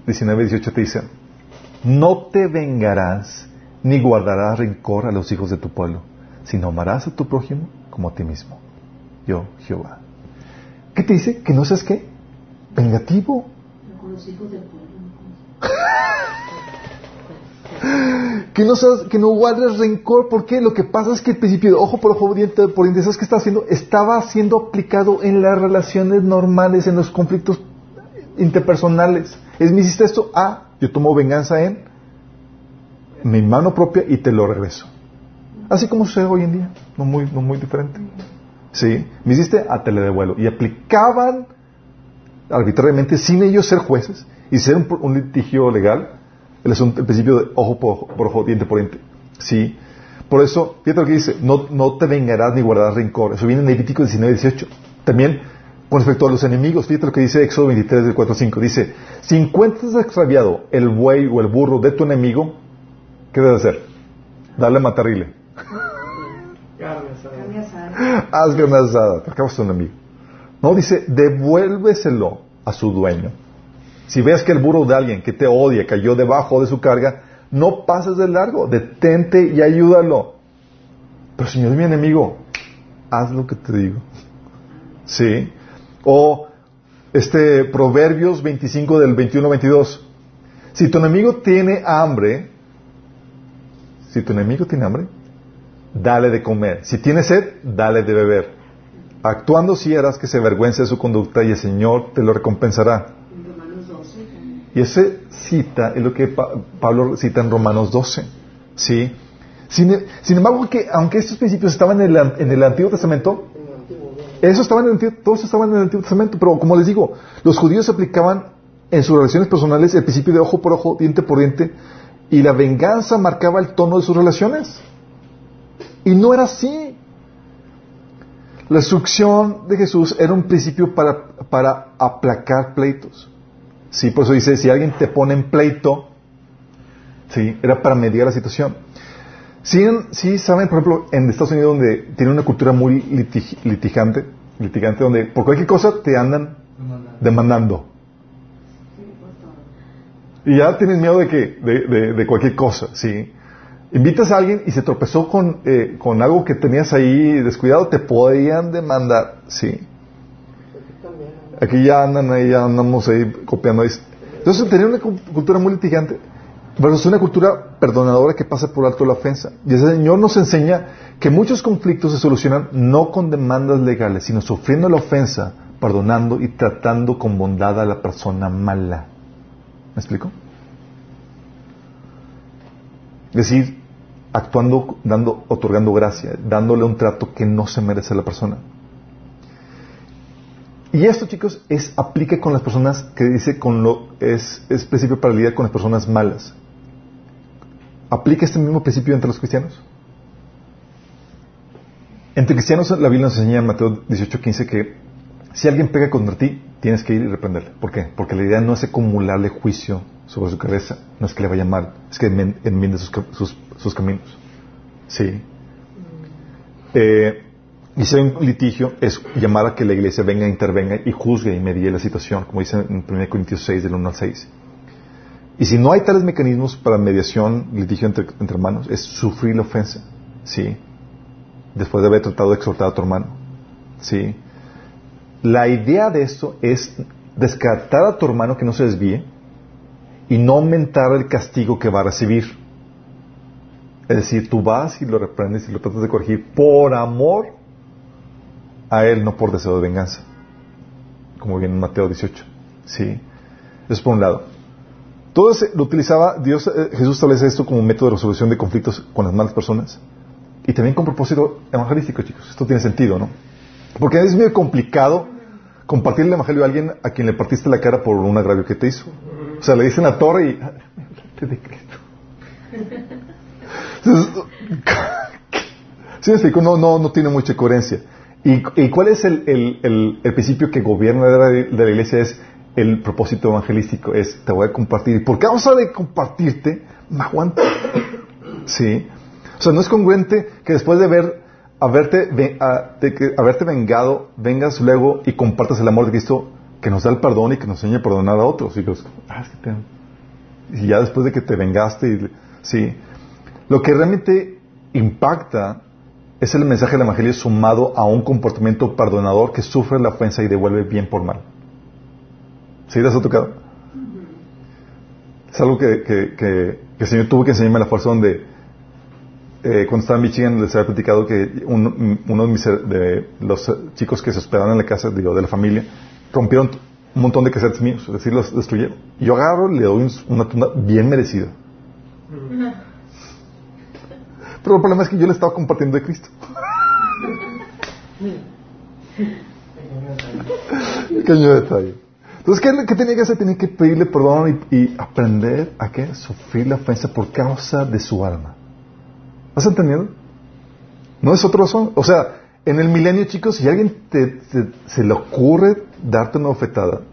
19, 18 te dice, no te vengarás ni guardarás rencor a los hijos de tu pueblo, sino amarás a tu prójimo como a ti mismo. Yo, Jehová. ¿Qué te dice? Que no seas qué? Vengativo. Con los hijos del pueblo. Que no, seas, guardes rencor. ¿Por qué? Lo que pasa es que el principio de ojo por ojo, diente por diente, ¿sabes qué está haciendo? Estaba siendo aplicado en las relaciones normales, en los conflictos interpersonales. Es, me hiciste esto, ah, yo tomo venganza en mi mano propia y te lo regreso. Así como sucede hoy en día, no muy, no muy diferente. Sí, me hiciste, ah, te le devuelvo. Y aplicaban arbitrariamente, sin ellos ser jueces y ser un litigio legal, el, asunto, el principio de ojo por ojo, por ojo, diente por diente. Sí. Por eso, fíjate lo que dice, no, no te vengarás ni guardarás rencor. Eso viene en Levítico 19, 18. También, con respecto a los enemigos, fíjate lo que dice Éxodo 23, del 4 5. Dice, si encuentras extraviado el buey o el burro de tu enemigo, ¿qué debes hacer? Carne asada. Carne asada. Haz carne asada, te acabas tu enemigo. No, dice, devuélveselo a su dueño. Si ves que el burro de alguien que te odia cayó debajo de su carga, no pases de largo, detente y ayúdalo. Pero Señor mi enemigo, haz lo que te digo. ¿Sí? O este Proverbios 25 del 21 22. Si tu enemigo tiene hambre, si tu enemigo tiene hambre, dale de comer. Si tiene sed, dale de beber. Actuando si harás que se avergüence de su conducta y el Señor te lo recompensará. En Romanos 12 también. Y ese cita es lo que Pa- Pablo cita en Romanos 12. ¿Sí? Sin, embargo, que aunque estos principios estaban en el, Antiguo Testamento, eso estaban en el Antiguo, todos estaban en el Antiguo Testamento, pero como les digo, los judíos aplicaban en sus relaciones personales el principio de ojo por ojo, diente por diente, y la venganza marcaba el tono de sus relaciones. Y no era así. La instrucción de Jesús era un principio para, para aplacar pleitos. Sí, por eso dice, si alguien te pone en pleito, sí, era para mediar la situación. Sí, sí saben, por ejemplo, en Estados Unidos donde tiene una cultura muy litig- litigante, litigante, donde por cualquier cosa te andan demandando. Y ya tienes miedo de que, de, de- de cualquier cosa, sí. Invitas a alguien y se tropezó con, eh, con algo que tenías ahí descuidado, te podían demandar, sí. Aquí ya andan ahí, ya andamos ahí copiando. Entonces, tenía una cu- cultura muy litigante, versus una cultura perdonadora que pasa por alto la ofensa. Y el Señor nos enseña que muchos conflictos se solucionan no con demandas legales, sino sufriendo la ofensa, perdonando y tratando con bondad a la persona mala. ¿Me explico? Es decir, actuando, dando, otorgando gracia, dándole un trato que no se merece a la persona. Y esto, chicos, es aplica con las personas que dice con lo es, principio para lidiar con las personas malas. ¿Aplica este mismo principio entre los cristianos? Entre cristianos la Biblia nos enseña en Mateo 18:15 que si alguien pega contra ti, tienes que ir y reprenderle. ¿Por qué? Porque la idea no es acumularle juicio sobre su cabeza, no es que le vaya mal, es que enmiende sus, sus- sus caminos. Sí. Eh, y si hay un litigio, es llamar a que la iglesia venga, intervenga y juzgue y medie la situación, como dice en 1 Corintios 6, del 1 al 6. Y si no hay tales mecanismos para mediación, litigio entre, entre hermanos, es sufrir la ofensa. ¿Sí? Después de haber tratado de exhortar a tu hermano. ¿Sí? La idea de esto es descartar a tu hermano que no se desvíe y no aumentar el castigo que va a recibir. Es decir, tú vas y lo reprendes y lo tratas de corregir por amor a él, no por deseo de venganza. Como viene en Mateo 18. ¿Sí? Eso es por un lado. Todo ese- lo utilizaba, Dios, eh, Jesús establece esto como un método de resolución de conflictos con las malas personas. Y también con propósito evangelístico, chicos. Esto tiene sentido, ¿no? Porque es muy complicado compartir el evangelio a alguien a quien le partiste la cara por un agravio que te hizo. O sea, le dicen la torre y... "Ah, me hablaste de Cristo". ¿Sí? No, no, no tiene mucha coherencia. ¿Y, y cuál es el, el- el- principio que gobierna de la, de iglesia? Es el propósito evangelístico. Es, te voy a compartir. Y por causa de compartirte, me aguanto. ¿Sí? O sea, no es congruente que después de ver, haberte, de que haberte vengado, vengas luego y compartas el amor de Cristo que nos da el perdón y que nos enseña a perdonar a otros. Y, "Ah, te- ya después de que te vengaste, y, sí. Lo que realmente impacta es el mensaje del Evangelio sumado a un comportamiento perdonador que sufre la ofensa y devuelve bien por mal. ¿Sí les ha tocado? Es algo que, que, que- el Señor tuvo que enseñarme la fuerza donde eh, cuando estaba en Michigan les había platicado que un- uno de, mis, los chicos que se hospedaban en la casa de la familia rompieron un montón de cassettes míos, es decir, los destruyeron. Yo agarro y le doy un- una tunda bien merecida. Pero el problema es que yo le estaba compartiendo de Cristo. Pequeño detalle. Entonces, ¿qué, qué tenía que hacer? Tenía que pedirle perdón y, y aprender a qué? Sufrir la ofensa por causa de su alma. ¿Has entendido? No es otra razón. O sea, en el milenio, chicos, si alguien te, te- se le ocurre darte una ofetada,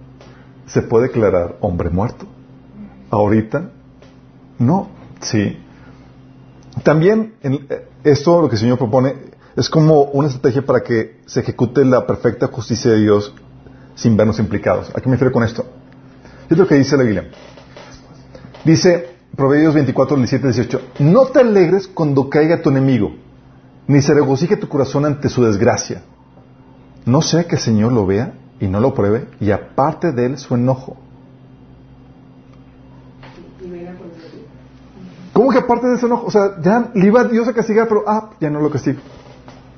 se puede declarar hombre muerto. Ahorita, no. Sí. También en- eh, esto, lo que el Señor propone, es como una estrategia para que se ejecute la perfecta justicia de Dios sin vernos implicados. ¿A qué me refiero con esto? Es lo que dice la Biblia. Dice Proverbios 24, 17, 18, no te alegres cuando caiga tu enemigo, ni se regocije tu corazón ante su desgracia. No sea que el Señor lo vea y no lo pruebe y aparte de él su enojo. Y venga con el ¿Cómo que aparte de ese enojo? O sea, ya le iba Dios a castigar, pero ah, ya no lo castigo.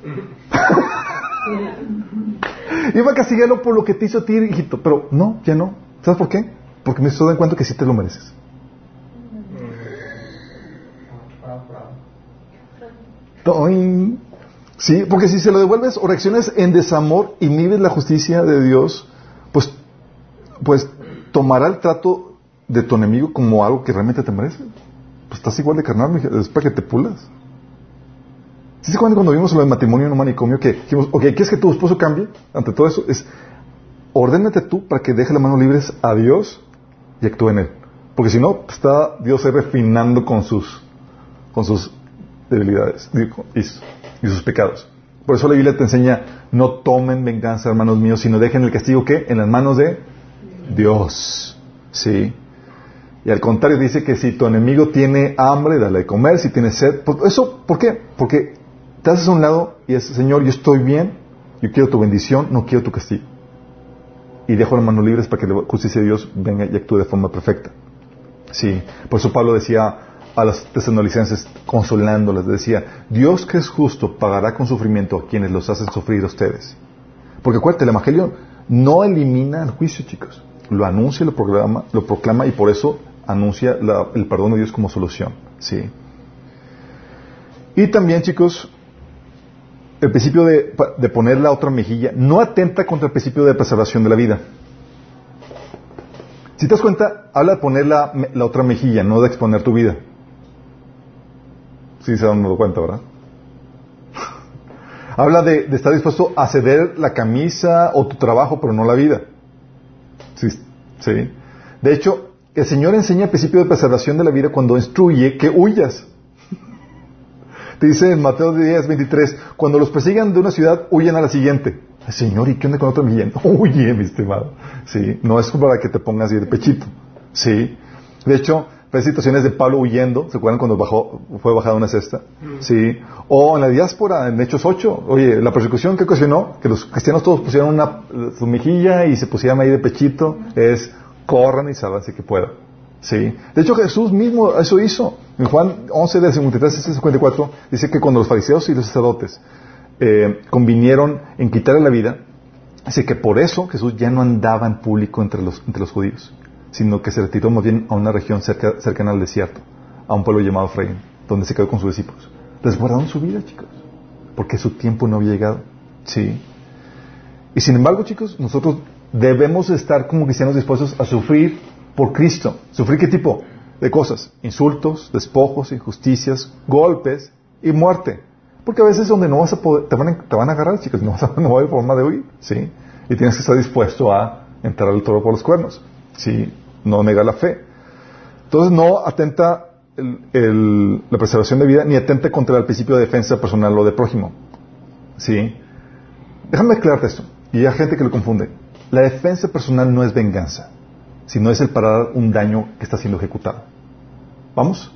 iba a castigarlo por lo que te hizo a ti, hijito, pero no, ya no. ¿Sabes por qué? Porque me estoy dando cuenta que sí te lo mereces. Sí, porque si se lo devuelves o reaccionas en desamor y inhibes la justicia de Dios, pues, pues tomará el trato de tu enemigo como algo que realmente te merece. Pues estás igual de carnal, es para que te pulas. ¿Sí se cuando vimos lo del matrimonio en un manicomio que dijimos, ok, ¿quieres que tu esposo cambie? Ante todo eso, es ordénate tú para que deje las manos libres a Dios y actúe en él. Porque si no, está Dios ahí refinando con sus, con sus debilidades y, y sus pecados. Por eso la Biblia te enseña, no tomen venganza, hermanos míos, sino dejen el castigo que en las manos de Dios. Sí. Y al contrario dice que si tu enemigo tiene hambre, dale de comer, si tiene sed. Por- ¿Eso por qué? Porque te haces a un lado y es, Señor, yo estoy bien, yo quiero tu bendición, no quiero tu castigo. Y dejo las manos libres para que la justicia de Dios venga y actúe de forma perfecta. Sí, por eso Pablo decía a los tesanolicenses, consolándoles, decía, Dios que es justo pagará con sufrimiento a quienes los hacen sufrir a ustedes. Porque acuérdate, el Evangelio no elimina el juicio, chicos. Lo anuncia, lo lo proclama y por eso anuncia la- el perdón de Dios como solución. Sí. Y también, chicos, el principio de, de poner la otra mejilla no atenta contra el principio de preservación de la vida. Si te das cuenta, habla de poner la, otra mejilla, no de exponer tu vida. Sí se han dado cuenta, ¿verdad? habla de, de estar dispuesto a ceder la camisa o tu trabajo, pero no la vida. Sí, sí. De hecho, el Señor enseña el principio de preservación de la vida cuando instruye que huyas. Te dice en Mateo 10, 23, cuando los persigan de una ciudad, huyen a la siguiente. Señor, ¿y qué onda con otra mejilla? No, huye, mi estimado. Sí, no es para que te pongas así de pechito. Sí. De hecho, hay situaciones de Pablo huyendo, ¿se acuerdan cuando bajó, fue bajada una cesta? Sí. O en la diáspora, en Hechos 8, oye, la persecución que ocasionó, que los cristianos todos pusieron una, su mejilla y se pusieran ahí de pechito, es corran y sálvanse que puedan. Sí. De hecho, Jesús mismo eso hizo. En Juan 11, del 53 al 54, dice que cuando los fariseos y los sacerdotes eh, convinieron en quitarle la vida, dice que por eso Jesús ya no andaba en público entre los, entre los judíos, sino que se retiró más bien a una región cerca, cercana al desierto, a un pueblo llamado Efraín, donde se quedó con sus discípulos. Desguardaron su vida, chicos, porque su tiempo no había llegado. Sí. Y sin embargo, chicos, nosotros debemos estar como cristianos dispuestos a sufrir por Cristo. ¿Sufrir qué tipo de cosas? Insultos, despojos, injusticias, golpes y muerte. Porque a veces donde no vas a poder, te van a, te van a agarrar, chicos, no, vas a, no va a haber forma de huir, ¿sí? Y tienes que estar dispuesto a entrar al toro por los cuernos, ¿sí? No negar la fe. Entonces no atenta el, el, la preservación de vida ni atenta contra el principio de defensa personal o de prójimo, ¿sí? Déjame aclararte esto, y hay gente que lo confunde. La defensa personal no es venganza, sino es el parar un daño que está siendo ejecutado. ¿Vamos?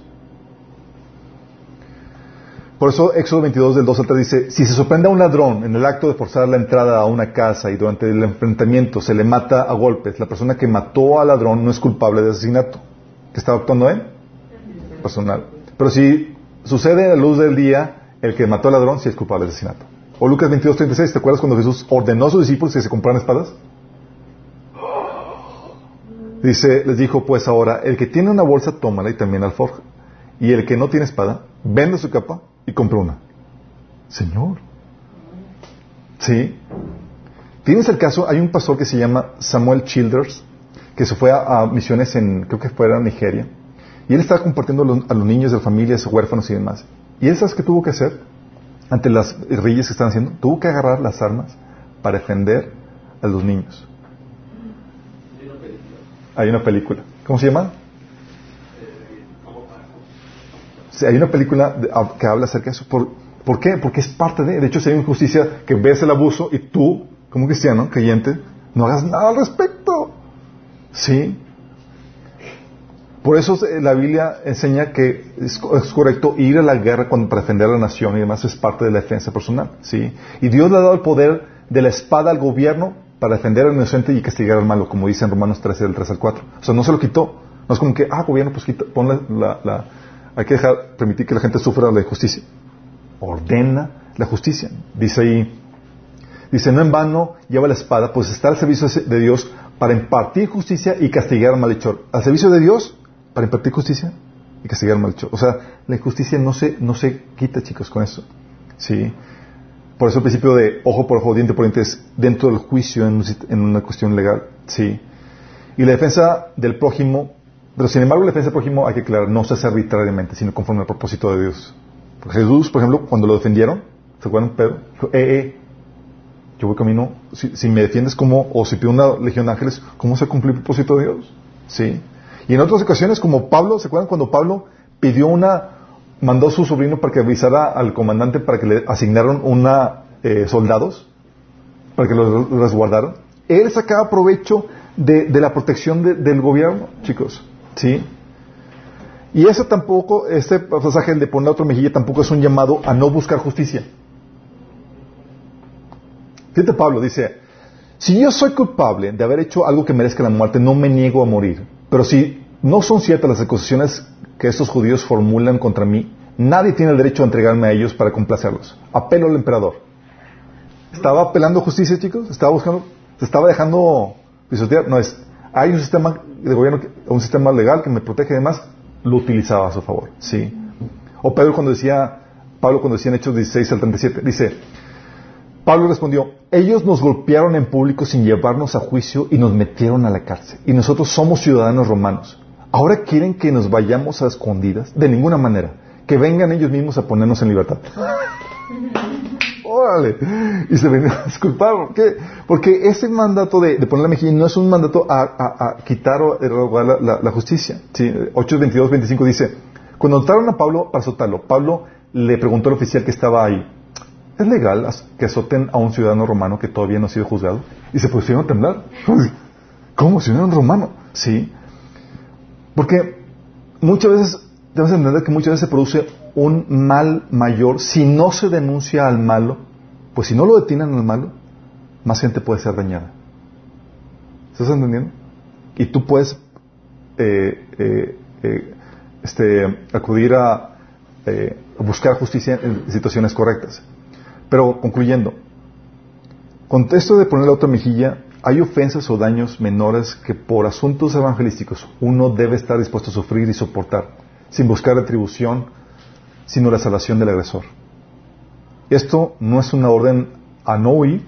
Por eso Éxodo 22 del 2 al 3 dice, si se sorprende a un ladrón en el acto de forzar la entrada a una casa y durante el enfrentamiento se le mata a golpes, la persona que mató al ladrón no es culpable de asesinato. ¿Qué estaba actuando él? Personal. Pero si sucede a la luz del día, el que mató al ladrón sí es culpable de asesinato. O Lucas 22, 36, ¿te acuerdas cuando Jesús ordenó a sus discípulos que se compraran espadas? Dice, les dijo, pues ahora, el que tiene una bolsa, tómala y también alforja. Y el que no tiene espada, vende su capa y compra una. Señor. ¿Sí? Tienes el caso, hay un pastor que se llama Samuel Childers, que se fue a, a misiones en, creo que fuera Nigeria, y él estaba compartiendo a los, a niños de familias, huérfanos y demás. ¿Y él sabes qué tuvo que hacer ante las reyes que están haciendo? Tuvo que agarrar las armas para defender a los niños. Hay una película. ¿Cómo se llama? Sí, hay una película de, a, que habla acerca de eso. ¿Por, ¿Por, qué? Porque es parte de... De hecho, si injusticia que ves el abuso y tú, como cristiano, creyente, no hagas nada al respecto. ¿Sí? Por eso la Biblia enseña que es, es, correcto ir a la guerra cuando, para defender a la nación y demás es parte de la defensa personal. ¿sí? Y Dios le ha dado el poder de la espada al gobierno para defender al inocente y castigar al malo, como dice en Romanos 13, del 3 al 4. O sea, no se lo quitó. No es como que, ah, gobierno, pues quita, pon la, la, la, hay que dejar, permitir que la gente sufra la injusticia. Ordena la justicia. Dice ahí, dice, no en vano lleva la espada, pues está al servicio de Dios para impartir justicia y castigar al malhechor. Al servicio de Dios para impartir justicia y castigar al malhechor. O sea, la injusticia no se, no se quita, chicos, con eso. ¿Sí? Por eso el principio de ojo por ojo, diente por diente es dentro del juicio en, una cuestión legal. ¿Sí? Y la defensa del prójimo, pero sin embargo la defensa del prójimo hay que aclarar, no se hace arbitrariamente, sino conforme al propósito de Dios. Porque Jesús, por ejemplo, cuando lo defendieron, ¿se acuerdan? Pedro eh, eh, yo voy camino, si, si me defiendes como, o si pido una legión de ángeles, ¿cómo se cumple el propósito de Dios? ¿Sí? Y en otras ocasiones, como Pablo, ¿se acuerdan cuando Pablo pidió una, mandó a su sobrino para que avisara al comandante para que le asignaron una eh, soldados, para que los resguardaran? Él sacaba provecho de, de la protección de, del gobierno, chicos. ¿Sí? Y eso tampoco, este pasaje, de poner otro mejilla, tampoco es un llamado a no buscar justicia. Fíjate Pablo, dice, si yo soy culpable de haber hecho algo que merezca la muerte, no me niego a morir. Pero si no son ciertas las acusaciones que estos judíos formulan contra mí, nadie tiene el derecho a entregarme a ellos para complacerlos. Apelo al emperador. ¿Estaba apelando justicia, chicos? ¿Estaba buscando? ¿Se estaba dejando pisotear? No es. Hay un sistema de gobierno, un sistema legal que me protege y demás, lo utilizaba a su favor. Sí. O Pedro cuando decía, Pablo cuando decía en Hechos 16 al 37, dice, Pablo respondió, ellos nos golpearon en público sin llevarnos a juicio y nos metieron a la cárcel. Y nosotros somos ciudadanos romanos. Ahora quieren que nos vayamos a escondidas. De ninguna manera. Que vengan ellos mismos a ponernos en libertad. Órale. Y se venían a disculpar. ¿Por qué? Porque ese mandato de, de poner la mejilla no es un mandato a, quitar o erogar la, la, la, justicia. ¿Sí? 8, 22, 25 dice, cuando notaron a Pablo para soltarlo, Pablo le preguntó al oficial que estaba ahí, ¿es legal que azoten a un ciudadano romano que todavía no ha sido juzgado? Y se pusieron a temblar. ¿Cómo? ¿Ciudadano romano? Sí. Porque muchas veces, debemos entender que muchas veces se produce un mal mayor si no se denuncia al malo, pues si no lo detienen al malo, más gente puede ser dañada. ¿Estás entendiendo? Y tú puedes eh, eh, eh, este, acudir a buscar justicia en situaciones correctas. Pero concluyendo, con esto de poner la otra mejilla, hay ofensas o daños menores que por asuntos evangelísticos uno debe estar dispuesto a sufrir y soportar, sin buscar retribución, sino la salvación del agresor. Esto no es una orden a no huir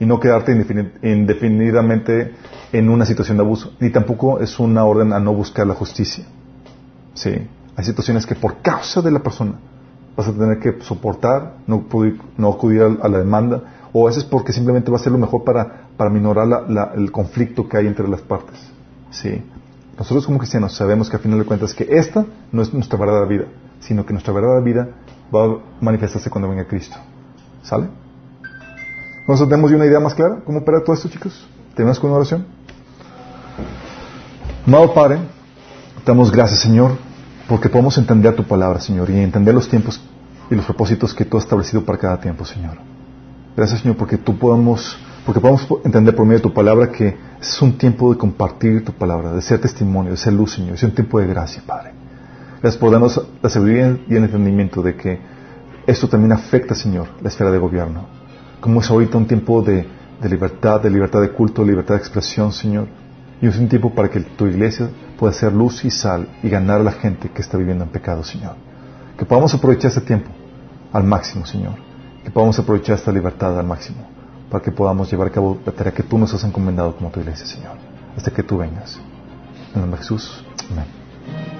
y no quedarte indefini- indefinidamente en una situación de abuso, ni tampoco es una orden a no buscar la justicia. Sí, hay situaciones que por causa de la persona vas a tener que soportar, no, no acudir a la demanda, o a veces porque simplemente va a ser lo mejor para, para minorar la- la- el conflicto que hay entre las partes. Sí. Nosotros como cristianos sabemos que a final de cuentas que esta no es nuestra verdadera vida, sino que nuestra verdadera vida va a manifestarse cuando venga Cristo. ¿Sale? ¿Nos tenemos una idea más clara? ¿Cómo opera todo esto, chicos? ¿Tenemos con una oración? Amado Padre, damos gracias, Señor, porque podemos entender tu palabra, Señor, y entender los tiempos y los propósitos que tú has establecido para cada tiempo, Señor. Gracias, Señor, porque tú podemos, porque podemos entender por medio de tu palabra que es un tiempo de compartir tu palabra, de ser testimonio, de ser luz, Señor. Es un tiempo de gracia, Padre. Gracias por darnos la sabiduría y el entendimiento de que esto también afecta, Señor, la esfera de gobierno. Como es ahorita un tiempo de, de libertad, de libertad de culto, de libertad de expresión, Señor. Y es un tiempo para que tu iglesia pueda ser luz y sal y ganar a la gente que está viviendo en pecado, Señor. Que podamos aprovechar este tiempo al máximo, Señor. Que podamos aprovechar esta libertad al máximo para que podamos llevar a cabo la tarea que tú nos has encomendado como tu iglesia, Señor. Hasta que tú vengas. En el nombre de Jesús. Amén.